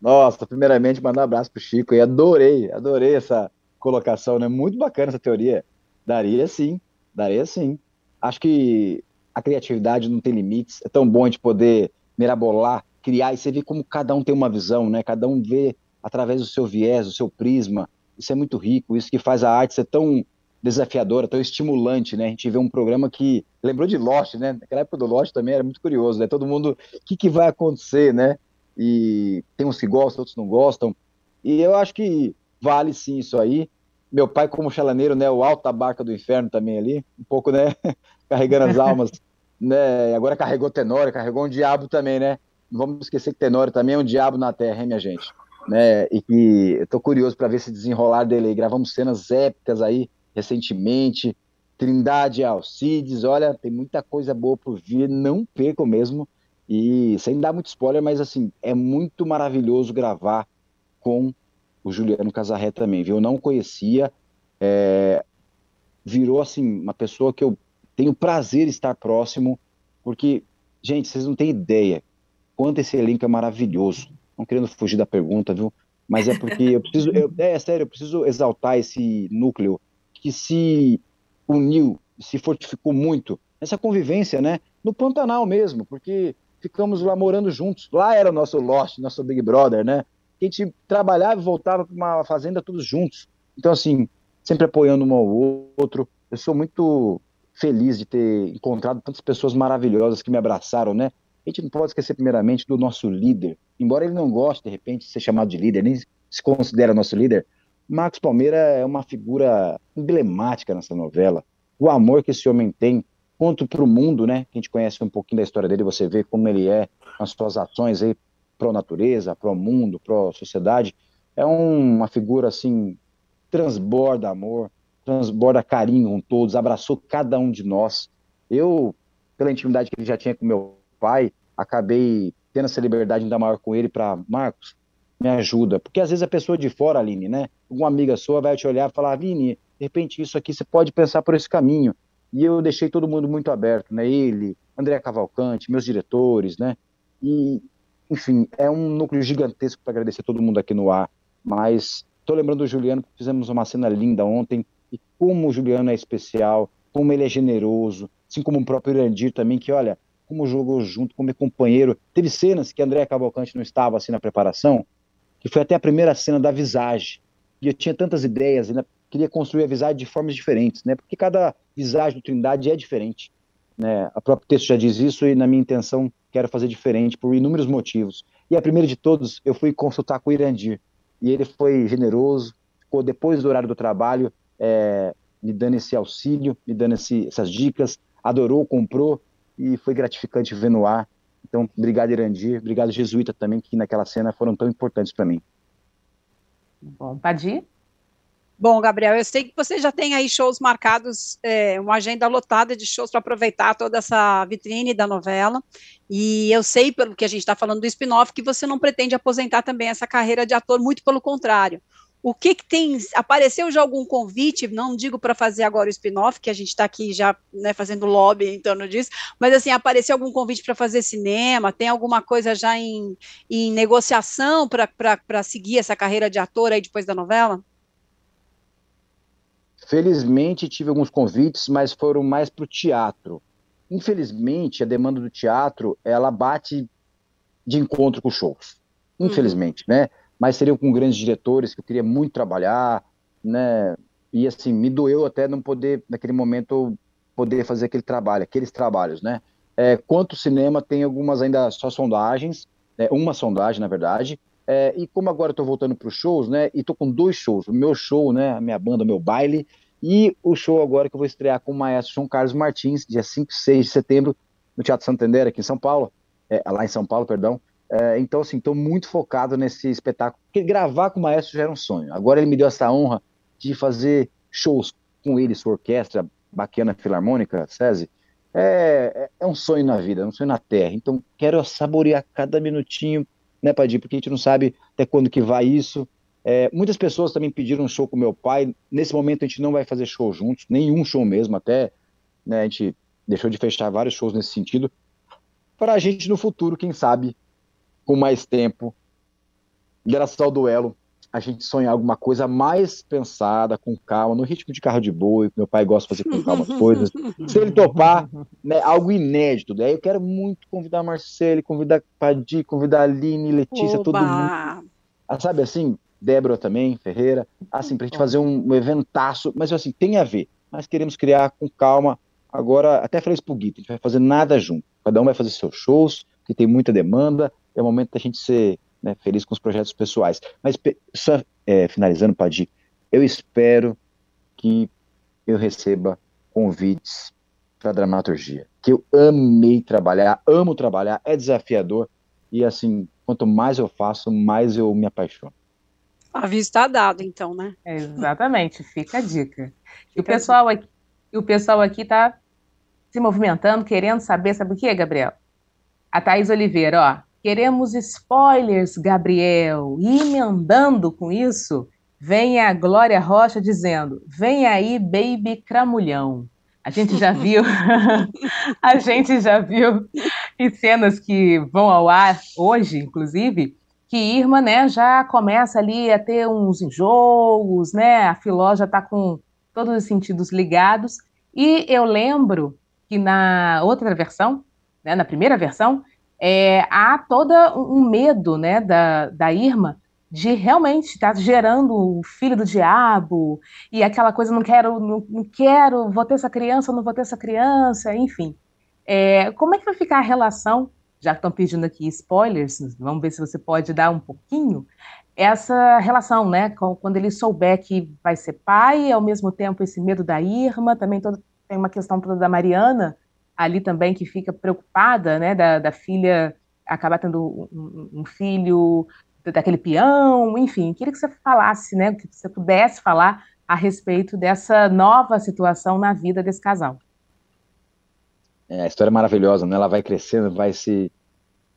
Nossa, primeiramente, mandar um abraço pro Chico e adorei, adorei essa colocação, né? Muito bacana essa teoria. Daria sim, daria sim. Acho que a criatividade não tem limites, é tão bom a gente poder mirabolar, criar, e você vê como cada um tem uma visão, né? Cada um vê através do seu viés, do seu prisma. Isso é muito rico, isso que faz a arte ser tão desafiadora, tão estimulante, né? A gente vê um programa que lembrou de Lost, né? Naquela época do Lost também era muito curioso, né? Todo mundo, o que, que vai acontecer, né? E tem uns que gostam, outros não gostam. E eu acho que vale sim isso aí. Meu pai, como chalaneiro, né? O alto da barca do inferno também ali, um pouco, né? Carregando as almas, né? Agora carregou Tenório, carregou um diabo também, né? Não vamos esquecer que Tenório também é um diabo na terra, hein, minha gente? Né? E que eu tô curioso para ver se desenrolar dele aí. Gravamos cenas épicas aí recentemente, Trindade Alcides, olha, tem muita coisa boa por vir, não percam mesmo, e sem dar muito spoiler, mas assim, é muito maravilhoso gravar com o Juliano Casarré também, viu? Eu não conhecia, é, virou assim, uma pessoa que eu tenho prazer estar próximo, porque, gente, vocês não têm ideia quanto esse elenco é maravilhoso. Não querendo fugir da pergunta, viu? Mas é porque eu preciso, eu, é, sério, eu preciso exaltar esse núcleo que se uniu, se fortificou muito nessa convivência, né? No Pantanal mesmo, porque ficamos lá morando juntos. Lá era o nosso Lost, nosso Big Brother, né? A gente trabalhava e voltava para uma fazenda todos juntos. Então, assim, sempre apoiando um ao outro. Eu sou muito feliz de ter encontrado tantas pessoas maravilhosas que me abraçaram, né? A gente não pode esquecer, primeiramente, do nosso líder. Embora ele não goste, de repente, de ser chamado de líder, nem se considera nosso líder, Marcos Palmeira é uma figura emblemática nessa novela. O amor que esse homem tem, quanto para o mundo, né? Que a gente conhece um pouquinho da história dele, você vê como ele é, as suas ações aí a natureza, o mundo, a sociedade. É um, uma figura assim, transborda amor, transborda carinho com todos, abraçou cada um de nós. Eu, pela intimidade que ele já tinha com meu pai, acabei tendo essa liberdade ainda maior com ele para Marcos, me ajuda. Porque às vezes a pessoa de fora, Aline, né? Uma amiga sua vai te olhar e falar, Vini, de repente isso aqui você pode pensar por esse caminho. E eu deixei todo mundo muito aberto, né? Ele, André Cavalcante, meus diretores, né? E, enfim, é um núcleo gigantesco para agradecer todo mundo aqui no ar. Mas estou lembrando do Juliano, fizemos uma cena linda ontem, e como o Juliano é especial, como ele é generoso, assim como o próprio Irandir também, que olha, como jogou junto, como é companheiro. Teve cenas que André Cavalcante não estava assim na preparação, que foi até a primeira cena da visagem. E eu tinha tantas ideias, né? queria construir a visagem de formas diferentes, né? Porque cada visagem do Trindade é diferente, né? O próprio texto já diz isso e na minha intenção quero fazer diferente por inúmeros motivos. E a primeira de todos, eu fui consultar com o Irandir e ele foi generoso, ficou depois do horário do trabalho é, me dando esse auxílio, me dando esse, essas dicas, adorou, comprou e foi gratificante ver no ar então, obrigado, Irandir. Obrigado, Jesuíta, também, que naquela cena foram tão importantes para mim.
Bom, Padir?
Bom, Gabriel, eu sei que você já tem aí shows marcados, é, uma agenda lotada de shows para aproveitar toda essa vitrine da novela. E eu sei, pelo que a gente está falando do spin-off, que você não pretende aposentar também essa carreira de ator, muito pelo contrário. O que, que tem? Apareceu já algum convite? Não digo para fazer agora o spin-off, que a gente está aqui já né, fazendo lobby em torno disso, mas assim, apareceu algum convite para fazer cinema? Tem alguma coisa já em, em negociação para seguir essa carreira de ator aí depois da novela?
Felizmente tive alguns convites, mas foram mais para o teatro. Infelizmente, a demanda do teatro ela bate de encontro com shows. Uhum. Infelizmente, uhum. né? Mas seriam com grandes diretores que eu queria muito trabalhar, né? E assim, me doeu até não poder, naquele momento, poder fazer aquele trabalho, aqueles trabalhos, né? É, quanto cinema, tem algumas ainda só sondagens, né? uma sondagem, na verdade, é, e como agora estou voltando para os shows, né? E estou com dois shows, o meu show, né? A minha banda, o meu baile, e o show agora que eu vou estrear com o maestro João Carlos Martins, dia 5 e 6 de setembro, no Teatro Santander, aqui em São Paulo, é, lá em São Paulo, perdão. É, então, assim, estou muito focado nesse espetáculo, porque gravar com o maestro já era um sonho. Agora ele me deu essa honra de fazer shows com ele, sua orquestra, Baquiana Filarmônica, SESI. É, é, é um sonho na vida, é um sonho na terra. Então, quero saborear cada minutinho né, Padir? Porque a gente não sabe até quando que vai isso. É, muitas pessoas também pediram um show com meu pai. Nesse momento a gente não vai fazer show juntos, nenhum show mesmo, até né, a gente deixou de fechar vários shows nesse sentido. Para a gente no futuro, quem sabe, com mais tempo, graças ao duelo, a gente sonhar alguma coisa mais pensada, com calma, no ritmo de carro de boi, que meu pai gosta de fazer com calma as coisas. Se ele topar, né, algo inédito. Daí eu quero muito convidar a Marcele, convidar a Padi, convidar a Aline, Letícia, Oba. todo mundo. Ah, sabe assim, Débora também, Ferreira, assim, pra gente fazer um, um eventaço, mas assim, tem a ver. Mas queremos criar com calma. Agora, até falei isso pro Gui, a gente vai fazer nada junto. Cada um vai fazer seus shows, que tem muita demanda. É o momento da gente ser né, feliz com os projetos pessoais. Mas só é, finalizando, Padi, eu espero que eu receba convites para dramaturgia, que eu amei trabalhar, amo trabalhar, é desafiador e assim, quanto mais eu faço, mais eu me apaixono.
A vista está dado, então, né?
exatamente, fica a dica. E o pessoal aqui, o pessoal aqui está se movimentando, querendo saber, sabe o que, Gabriel? A Thaís Oliveira, ó, Queremos spoilers, Gabriel. E emendando com isso, vem a Glória Rocha dizendo: vem aí, baby cramulhão. A gente já viu, a gente já viu em cenas que vão ao ar hoje, inclusive, que Irma, né, já começa ali a ter uns enjoos, né? A Filó já está com todos os sentidos ligados. E eu lembro que na outra versão, né, na primeira versão, é, há todo um medo né, da, da Irma de realmente estar tá gerando o filho do diabo e aquela coisa não quero, não, não, quero, vou ter essa criança, não vou ter essa criança, enfim. É, como é que vai ficar a relação? Já que estão pedindo aqui spoilers, vamos ver se você pode dar um pouquinho essa relação, né? Quando ele souber que vai ser pai, ao mesmo tempo esse medo da Irma, também todo, tem uma questão toda da Mariana, ali também que fica preocupada, né, da, da filha acabar tendo um, um, filho daquele peão, enfim, queria que você falasse, né, que você pudesse falar a respeito dessa nova situação na vida desse casal.
É, a história é maravilhosa, né? Ela vai crescendo, vai se,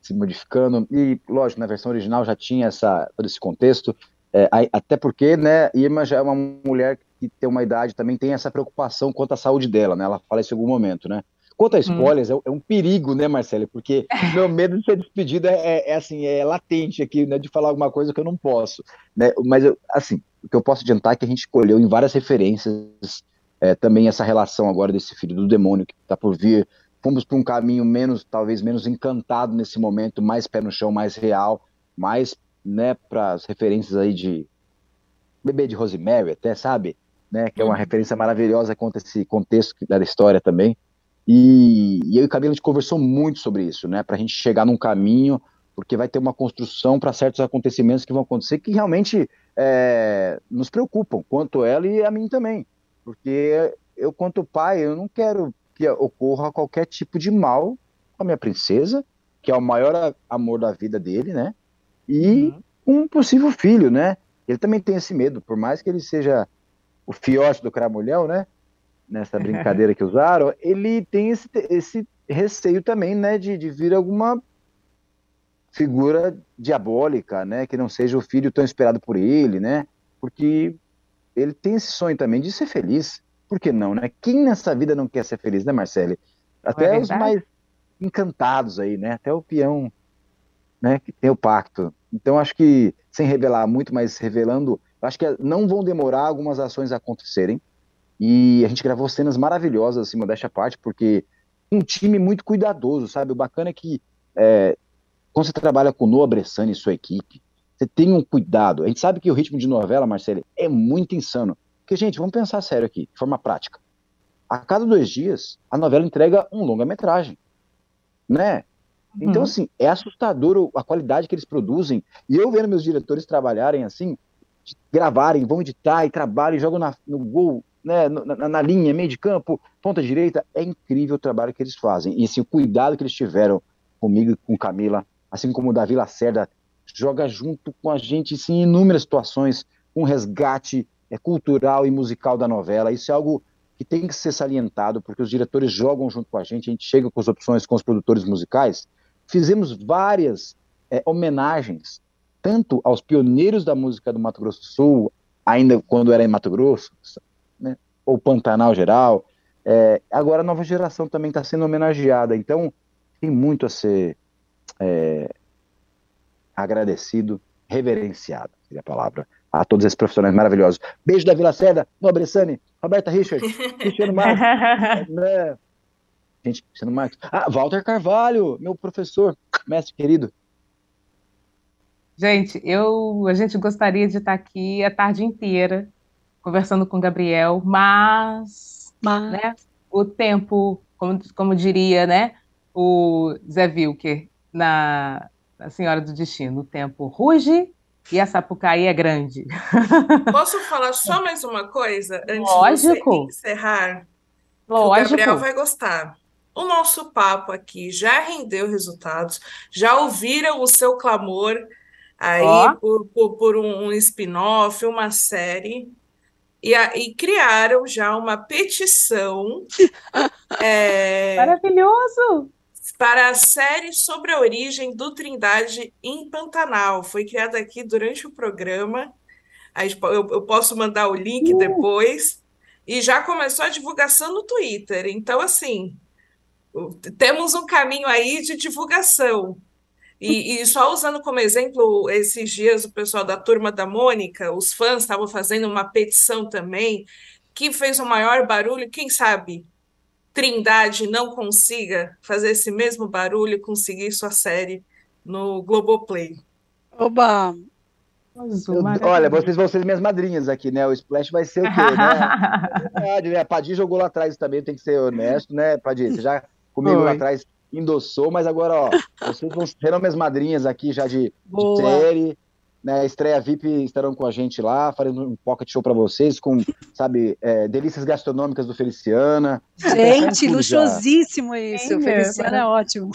se modificando e, lógico, na versão original já tinha essa, todo esse contexto, é, até porque, né, Irma já é uma mulher que tem uma idade, também tem essa preocupação quanto à saúde dela, né? Ela fala isso em algum momento, né? Quanto a hum. spoilers, hum. é, um perigo, né, Marcelo? Porque meu medo de ser despedido é, é, é, assim, é latente aqui, né, de falar alguma coisa que eu não posso, né? Mas eu, assim, o que eu posso adiantar é que a gente escolheu em várias referências é, também essa relação agora desse filho do demônio que está por vir. Fomos para um caminho menos, talvez menos encantado nesse momento, mais pé no chão, mais real, mais, né, para as referências aí de bebê de Rosemary, até sabe, né, que é uma uhum. referência maravilhosa contra esse contexto da história também. E, e eu e Camila a gente conversou muito sobre isso, né? Para a gente chegar num caminho, porque vai ter uma construção para certos acontecimentos que vão acontecer que realmente é, nos preocupam, quanto ela e a mim também. Porque eu, quanto pai, eu não quero que ocorra qualquer tipo de mal com a minha princesa, que é o maior amor da vida dele, né? E uhum. um possível filho, né? Ele também tem esse medo, por mais que ele seja o fiote do cramulhão, né? Nessa brincadeira que usaram, ele tem esse, esse receio também, né, de, de vir alguma figura diabólica, né, que não seja o filho tão esperado por ele, né, porque ele tem esse sonho também de ser feliz. Por que não, né? Quem nessa vida não quer ser feliz, né, Marcele? Até é os mais encantados aí, né? Até o peão, né, que tem o pacto. Então acho que sem revelar muito, mas revelando, acho que não vão demorar algumas ações a acontecerem. E a gente gravou cenas maravilhosas, assim, modéstia à parte, porque um time muito cuidadoso, sabe? O bacana é que é, quando você trabalha com o Noah Bressani e sua equipe, você tem um cuidado. A gente sabe que o ritmo de novela, Marcelo, é muito insano. Porque, gente, vamos pensar sério aqui, de forma prática. A cada dois dias, a novela entrega um longa-metragem, né? Então, uhum. assim, é assustador a qualidade que eles produzem. E eu vendo meus diretores trabalharem assim, gravarem, vão editar e trabalham, jogam na, no gol, né, na, na, linha, meio de campo, ponta direita. É incrível o trabalho que eles fazem. E assim, o cuidado que eles tiveram comigo e com Camila, assim como o Davi Lacerda, joga junto com a gente assim, em inúmeras situações, um resgate é, cultural e musical da novela. Isso é algo que tem que ser salientado, porque os diretores jogam junto com a gente, a gente chega com as opções com os produtores musicais. Fizemos várias é, homenagens, tanto aos pioneiros da música do Mato Grosso do Sul, ainda quando era em Mato Grosso, ou Pantanal geral. É, agora a nova geração também está sendo homenageada, então tem muito a ser é, agradecido, reverenciado, seria a palavra, a todos esses profissionais maravilhosos. Beijo da Vila Seda, Nobre Sani, Roberta Richard, Cristiano Marcos, né? gente, Cristiano Marcos. Ah, Walter Carvalho, meu professor, mestre querido.
Gente, eu, a gente gostaria de estar aqui a tarde inteira conversando com o Gabriel, mas, mas... Né, o tempo, como, como diria, né, o Zé Wilker na, na Senhora do Destino, o tempo ruge e a Sapucaí é grande.
Posso falar só mais uma coisa antes
Lógico.
de encerrar?
Lógico.
O Gabriel vai gostar. O nosso papo aqui já rendeu resultados, já ouviram o seu clamor aí oh. por, por, por, um spin-off, uma série, e, a, e, criaram já uma petição.
é, Maravilhoso!
para a série sobre a origem do Trindade em Pantanal. Foi criada aqui durante o programa. Eu, eu posso mandar o link uh. depois. E já começou a divulgação no Twitter. Então, assim, temos um caminho aí de divulgação. E, e, só usando como exemplo, esses dias o pessoal da turma da Mônica, os fãs estavam fazendo uma petição também, que fez o maior barulho. Quem sabe Trindade não consiga fazer esse mesmo barulho e conseguir sua série no Globoplay.
Oba!
Olha, vocês vão ser minhas madrinhas aqui, né? O Splash vai ser o quê, né? é verdade, né? A Padir jogou lá atrás também, tem que ser honesto, né, Padir? Você já comigo Oi. lá atrás endossou, mas agora, ó, vocês vão ser minhas madrinhas aqui já de, de série, né, estreia VIP estarão com a gente lá, fazendo um pocket show para vocês, com, sabe, é, delícias gastronômicas do Feliciana.
Gente, luxuosíssimo já. isso, o Feliciana é ótimo.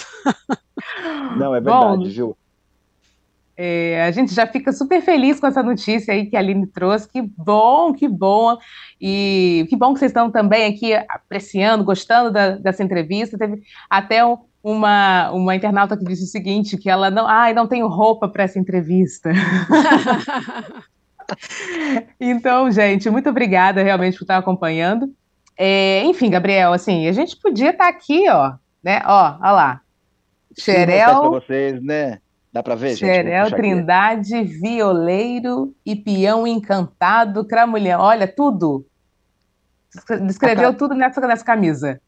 Não, é verdade, Bom, viu?
É, a gente já fica super feliz com essa notícia aí que a Aline trouxe. Que bom, que bom. E que bom que vocês estão também aqui apreciando, gostando da, dessa entrevista. Teve até um, uma, uma internauta que disse o seguinte, que ela não, ai, não tenho roupa para essa entrevista. então, gente, muito obrigada realmente por estar acompanhando. É, enfim, Gabriel, assim, a gente podia estar aqui, ó, né? Ó, ó lá.
Xerel. Para vocês, né? Dá para ver,
gente? Xerel, Trindade, aqui. Violeiro e Peão Encantado, Cramulhão. Olha, tudo. Descreveu tudo nessa, nessa camisa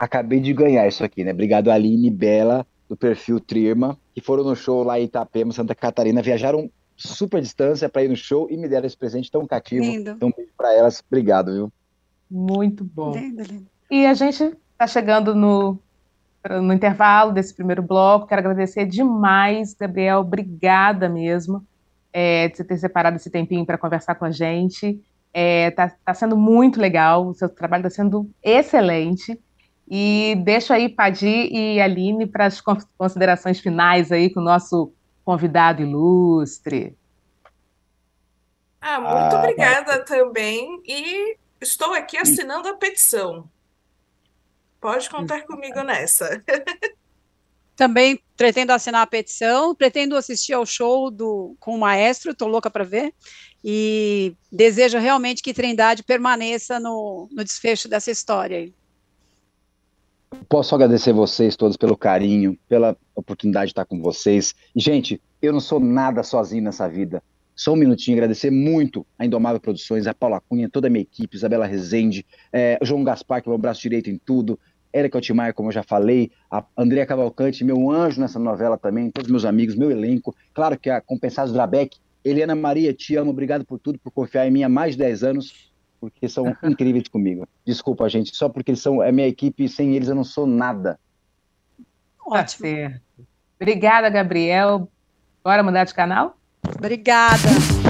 acabei de ganhar isso aqui, né? Obrigado, Aline e Bela, do perfil Trima, que foram no show lá em Itapema, Santa Catarina, viajaram super distância para ir no show e me deram esse presente tão cativo. Lindo. Então, beijo para elas. Obrigado, viu?
Muito bom. Lindo, lindo. E a gente está chegando no, no intervalo desse primeiro bloco. Quero agradecer demais, Gabriel. Obrigada mesmo é, de você ter separado esse tempinho para conversar com a gente. Está é, tá, tá sendo muito legal, o seu trabalho está sendo excelente. E deixo aí Padir e Aline para as considerações finais aí com o nosso convidado ilustre.
Ah, muito ah, obrigada vai. também. E estou aqui assinando a petição. Pode contar comigo nessa.
Também pretendo assinar a petição, pretendo assistir ao show do com o maestro, estou louca para ver, e desejo realmente que Trindade permaneça no, no desfecho dessa história.
Posso agradecer vocês todos pelo carinho, pela oportunidade de estar com vocês. E, gente, eu não sou nada sozinho nessa vida. Só um minutinho, agradecer muito a Indomável Produções, a Paula Cunha, toda a minha equipe, Isabela Rezende, é, o João Gaspar, que é o meu braço direito em tudo, Érica Otimar, como eu já falei, a Andrea Cavalcante, meu anjo nessa novela também, todos meus amigos, meu elenco. Claro que a Compensados Drabeck, Helena Maria, te amo, obrigado por tudo, por confiar em mim há mais de 10 anos, porque são incríveis comigo. Desculpa, gente, só porque eles são é minha equipe, sem eles eu não sou nada.
Ótimo. Tá Obrigada, Gabriel. Bora mudar de canal?
Obrigada.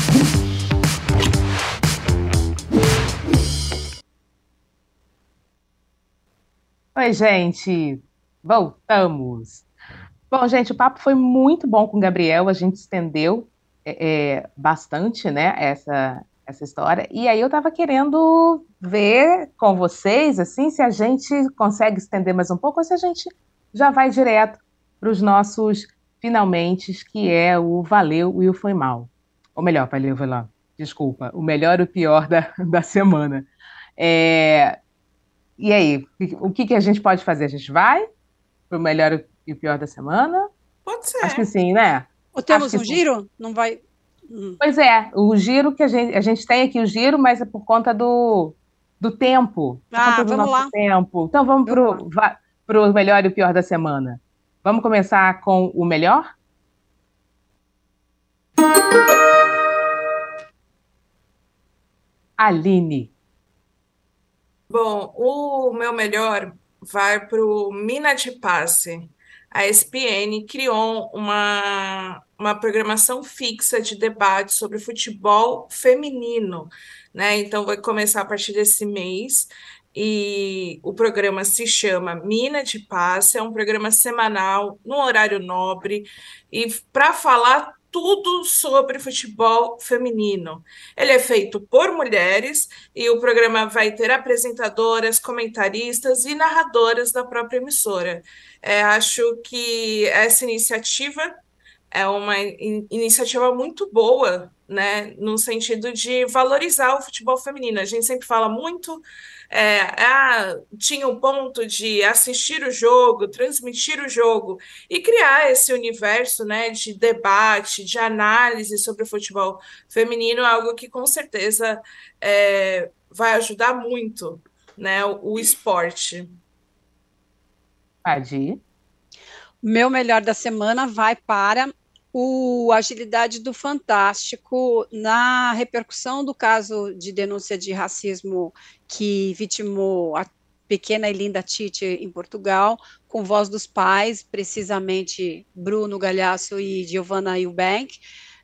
Oi, gente. Voltamos. Bom, gente, o papo foi muito bom com o Gabriel. A gente estendeu é, é, bastante, né, essa, essa história. E aí eu estava querendo ver com vocês, assim, se a gente consegue estender mais um pouco ou se a gente já vai direto para os nossos finalmente, que é o valeu e o foi mal. Ou melhor, valeu, valeu. Desculpa, o melhor e o pior da, da semana. É, e aí, o que, que a gente pode fazer? A gente vai para o melhor e o pior da semana?
Pode ser.
Acho que sim, né?
Ou temos um sim. giro? Não vai.
Hum. Pois é, o giro que a gente, a gente tem aqui, o giro, mas é por conta do, do tempo.
Ah, do vamos lá.
Tempo. Então vamos para o melhor e o pior da semana. Vamos começar com o melhor? Aline.
Bom, o meu melhor vai para o Mina de Passe. A ESPN criou uma, uma programação fixa de debate sobre futebol feminino, né? Então vai começar a partir desse mês e o programa se chama Mina de Passe, é um programa semanal, no horário nobre, e para falar tudo sobre futebol feminino. Ele é feito por mulheres e o programa vai ter apresentadoras, comentaristas e narradoras da própria emissora. É, acho que essa iniciativa é uma in iniciativa muito boa, né, no sentido de valorizar o futebol feminino. A gente sempre fala muito é, ah, tinha o ponto de assistir o jogo, transmitir o jogo e criar esse universo né, de debate, de análise sobre o futebol feminino, algo que com certeza é, vai ajudar muito né, o, o esporte.
Pode
Meu melhor da semana vai para o Agilidade do Fantástico na repercussão do caso de denúncia de racismo que vitimou a pequena e linda Tite em Portugal, com voz dos pais, precisamente Bruno Galhaço e Giovanna Eubank.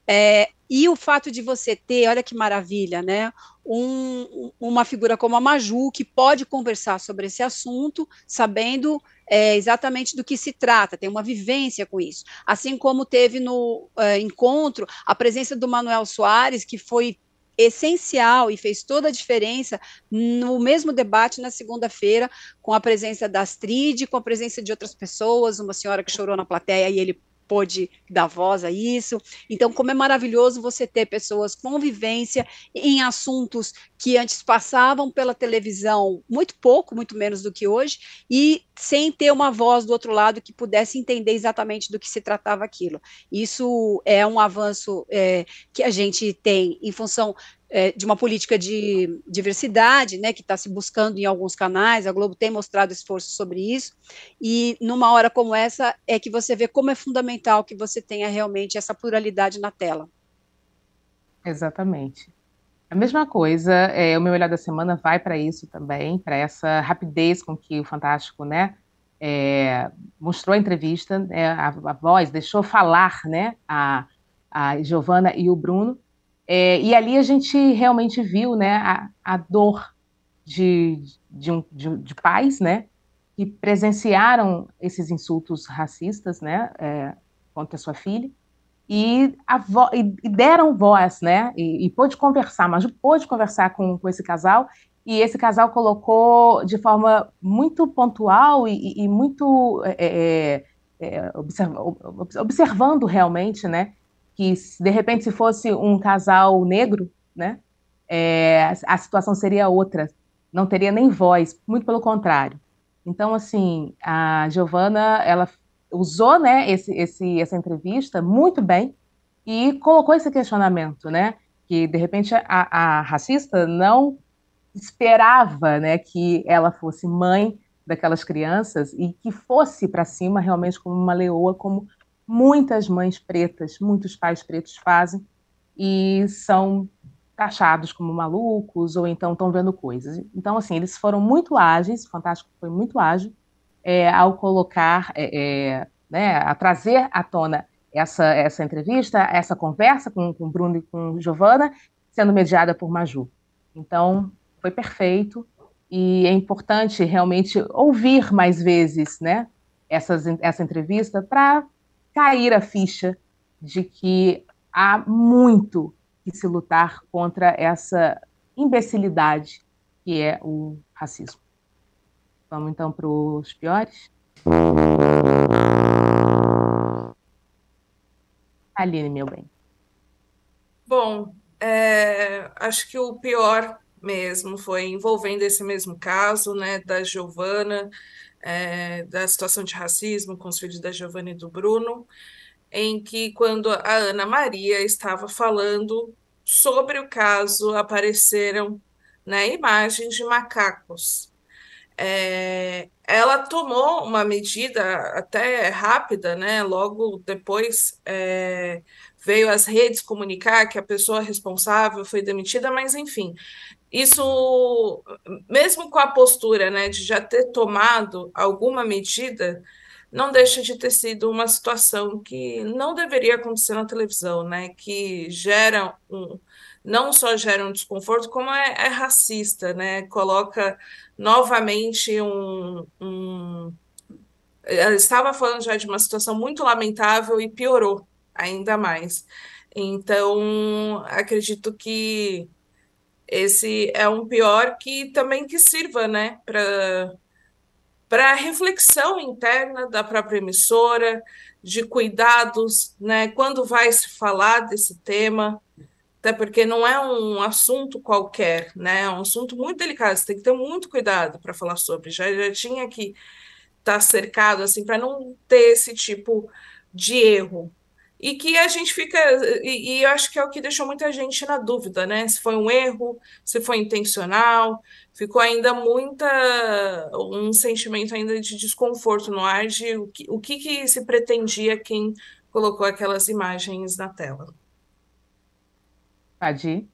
É, e o fato de você ter, olha que maravilha, né? Um, uma figura como a Maju, que pode conversar sobre esse assunto, sabendo é, exatamente do que se trata, tem uma vivência com isso. Assim como teve no uh, encontro a presença do Manuel Soares, que foi essencial e fez toda a diferença no mesmo debate na segunda-feira, com a presença da Astrid, com a presença de outras pessoas, uma senhora que chorou na plateia e ele pôde dar voz a isso. Então, como é maravilhoso você ter pessoas com vivência em assuntos que antes passavam pela televisão muito pouco, muito menos do que hoje, e sem ter uma voz do outro lado que pudesse entender exatamente do que se tratava aquilo. Isso é um avanço é, que a gente tem em função é, de uma política de diversidade, né, que está se buscando em alguns canais, a Globo tem mostrado esforço sobre isso, e numa hora como essa é que você vê como é fundamental que você tenha realmente essa pluralidade na tela.
Exatamente. A mesma coisa, é, o meu olhar da semana vai para isso também, para essa rapidez com que o Fantástico, né, é, mostrou a entrevista, né, a, a, voz, deixou falar, né, a, a Giovana e o Bruno, é, e ali a gente realmente viu né, a, a dor de, de, um, de, de, pais né, que presenciaram esses insultos racistas né, é, contra sua filha. E, vo e, deram voz, né, e, e pôde conversar, mas pôde conversar com, com esse casal. E esse casal colocou de forma muito pontual e, e muito é, é, é observa, observando realmente, né, que de repente se fosse um casal negro, né, é, a situação seria outra, não teria nem voz, muito pelo contrário. Então, assim, a Giovana, ela usou, né, esse, esse, essa entrevista muito bem e colocou esse questionamento, né, que de repente a, a racista não esperava, né, que ela fosse mãe daquelas crianças e que fosse para cima realmente como uma leoa, como muitas mães pretas, muitos pais pretos fazem e são taxados como malucos ou então estão vendo coisas. Então, assim, eles foram muito ágeis, o Fantástico foi muito ágil é, ao colocar, é, é, né, a trazer à tona essa, essa entrevista, essa conversa com, com Bruno e com Giovana, sendo mediada por Maju. Então, foi perfeito e é importante realmente ouvir mais vezes, né, essas, essa entrevista para cair a ficha de que há muito que se lutar contra essa imbecilidade que é o racismo. Vamos então para os piores? Aline, meu bem.
Bom, é, acho que o pior mesmo foi envolvendo esse mesmo caso, né, da Giovana, é, da situação de racismo com os filhos da Giovanna e do Bruno, em que, quando a Ana Maria estava falando sobre o caso, apareceram né, imagens de macacos. É, ela tomou uma medida até rápida, né? Logo depois é, veio as redes comunicar que a pessoa responsável foi demitida, mas enfim, isso, mesmo com a postura né, de já ter tomado alguma medida, não deixa de ter sido uma situação que não deveria acontecer na televisão, né? Que gera um, não só gera um desconforto, como é, é racista, né? Coloca novamente um, um. Ela estava falando já de uma situação muito lamentável e piorou ainda mais. Então, acredito que esse é um pior que também que sirva, né, para para reflexão interna da própria emissora, de cuidados, né, quando vai se falar desse tema, até porque não é um assunto qualquer, né, é um assunto muito delicado, você tem que ter muito cuidado para falar sobre. Já, já tinha que estar tá cercado assim para não ter esse tipo de erro, e que a gente fica, e, e, eu acho que é o que deixou muita gente na dúvida, né? Se foi um erro, se foi intencional, ficou ainda muita, um sentimento ainda de desconforto no ar de o que, o que, que se pretendia quem colocou aquelas imagens na tela.
Adi?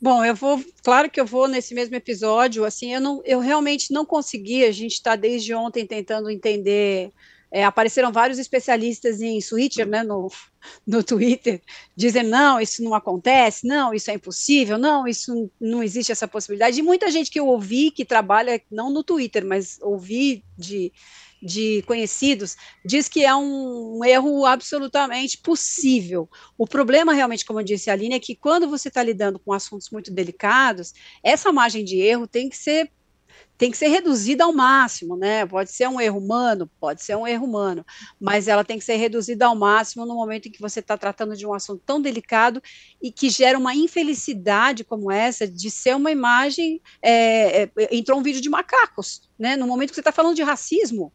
Bom, eu vou, claro que eu vou nesse mesmo episódio, assim, eu, não, eu realmente não consegui, a gente está desde ontem tentando entender é, apareceram vários especialistas em switcher, né, no, no Twitter, dizendo, não, isso não acontece, não, isso é impossível, não, isso não existe essa possibilidade. E muita gente que eu ouvi, que trabalha, não no Twitter, mas ouvi de, de conhecidos, diz que é um, erro absolutamente possível. O problema, realmente, como eu disse Aline, é que quando você está lidando com assuntos muito delicados, essa margem de erro tem que ser tem que ser reduzida ao máximo, né? Pode ser um erro humano, pode ser um erro humano, mas ela tem que ser reduzida ao máximo no momento em que você está tratando de um assunto tão delicado e que gera uma infelicidade como essa de ser uma imagem. É, é, entrou um vídeo de macacos, né? No momento que você está falando de racismo.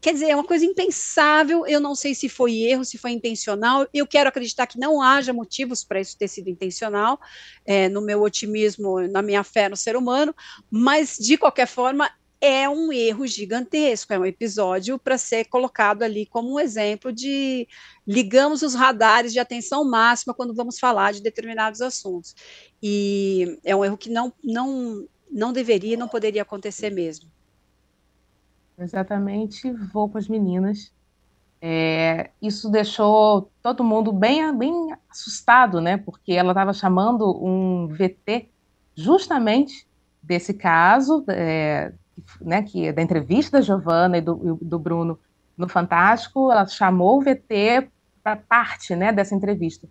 Quer dizer, é uma coisa impensável. Eu não sei se foi erro, se foi intencional. Eu quero acreditar que não haja motivos para isso ter sido intencional, é, no meu otimismo, na minha fé no ser humano, mas de qualquer forma. É um erro gigantesco, é um episódio para ser colocado ali como um exemplo de ligamos os radares de atenção máxima quando vamos falar de determinados assuntos. E é um erro que não, não, não deveria, não poderia acontecer mesmo.
Exatamente, vou com as meninas. É, isso deixou todo mundo bem, bem assustado, né? Porque ela estava chamando um VT justamente desse caso, é, né, que é da entrevista da Giovana e do, do Bruno no Fantástico, ela chamou o VT para parte, né, dessa entrevista.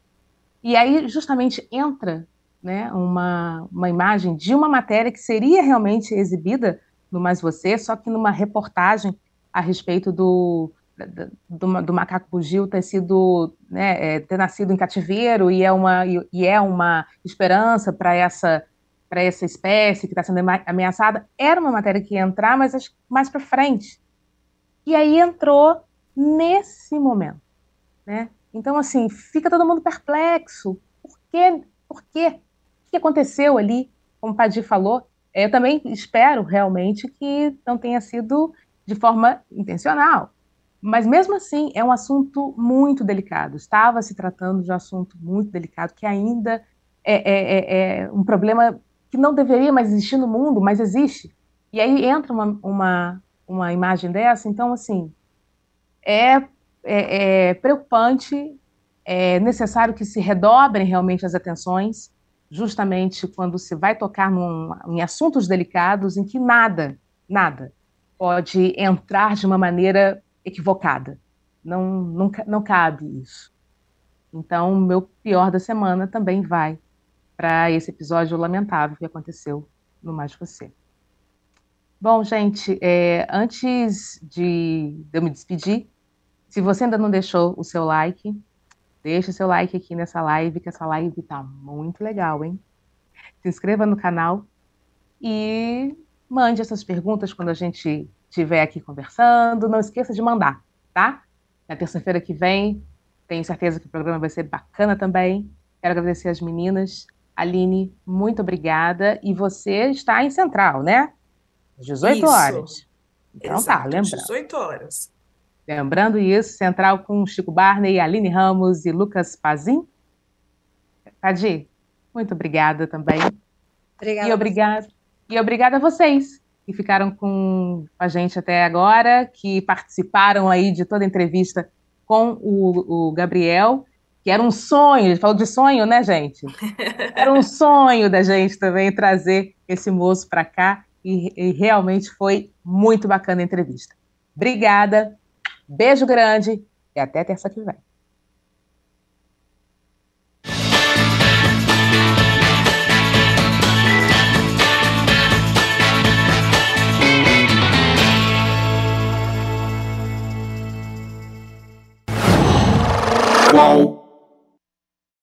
E aí justamente entra, né, uma, uma imagem de uma matéria que seria realmente exibida no Mais Você, só que numa reportagem a respeito do, do, do macaco bugio ter sido, né, é, ter nascido em cativeiro e é uma, e, é uma esperança para essa para essa espécie que está sendo ameaçada, era uma matéria que ia entrar, mas acho mais para frente. E aí entrou nesse momento, né? Então, assim, fica todo mundo perplexo. Por quê? Por quê? O que aconteceu ali? Como o Padir falou, eu também espero realmente que não tenha sido de forma intencional. Mas mesmo assim, é um assunto muito delicado. Estava se tratando de um assunto muito delicado, que ainda é, é, é, é um problema que não deveria mais existir no mundo, mas existe. E aí entra uma, uma, uma imagem dessa, então, assim, é, é, é preocupante, é necessário que se redobrem realmente as atenções, justamente quando se vai tocar num, em assuntos delicados em que nada, nada pode entrar de uma maneira equivocada. Não, não, não cabe isso. Então, meu pior da semana também vai para esse episódio lamentável que aconteceu no Mais Você. Bom, gente, é, antes de eu me despedir, se você ainda não deixou o seu like, Deixa seu like aqui nessa live, que essa live tá muito legal, hein? Se inscreva no canal e mande essas perguntas quando a gente estiver aqui conversando. Não esqueça de mandar, tá? Na terça-feira que vem, tenho certeza que o programa vai ser bacana também. Quero agradecer as meninas. Aline, muito obrigada. E você está em Central, né? Às 18 Isso. horas. Então
Exato,
tá, lembra?
18 horas.
Lembrando isso, Central com Chico Barney, Aline Ramos e Lucas Pazin. Cadi, muito obrigada também.
Obrigada.
E obrigada, e obrigada a vocês que ficaram com a gente até agora, que participaram aí de toda a entrevista com o, o Gabriel, que era um sonho, ele falou de sonho, né, gente? Era um sonho da gente também trazer esse moço para cá e, e realmente foi muito bacana a entrevista. Obrigada, Beijo grande e até terça que vem. Qual?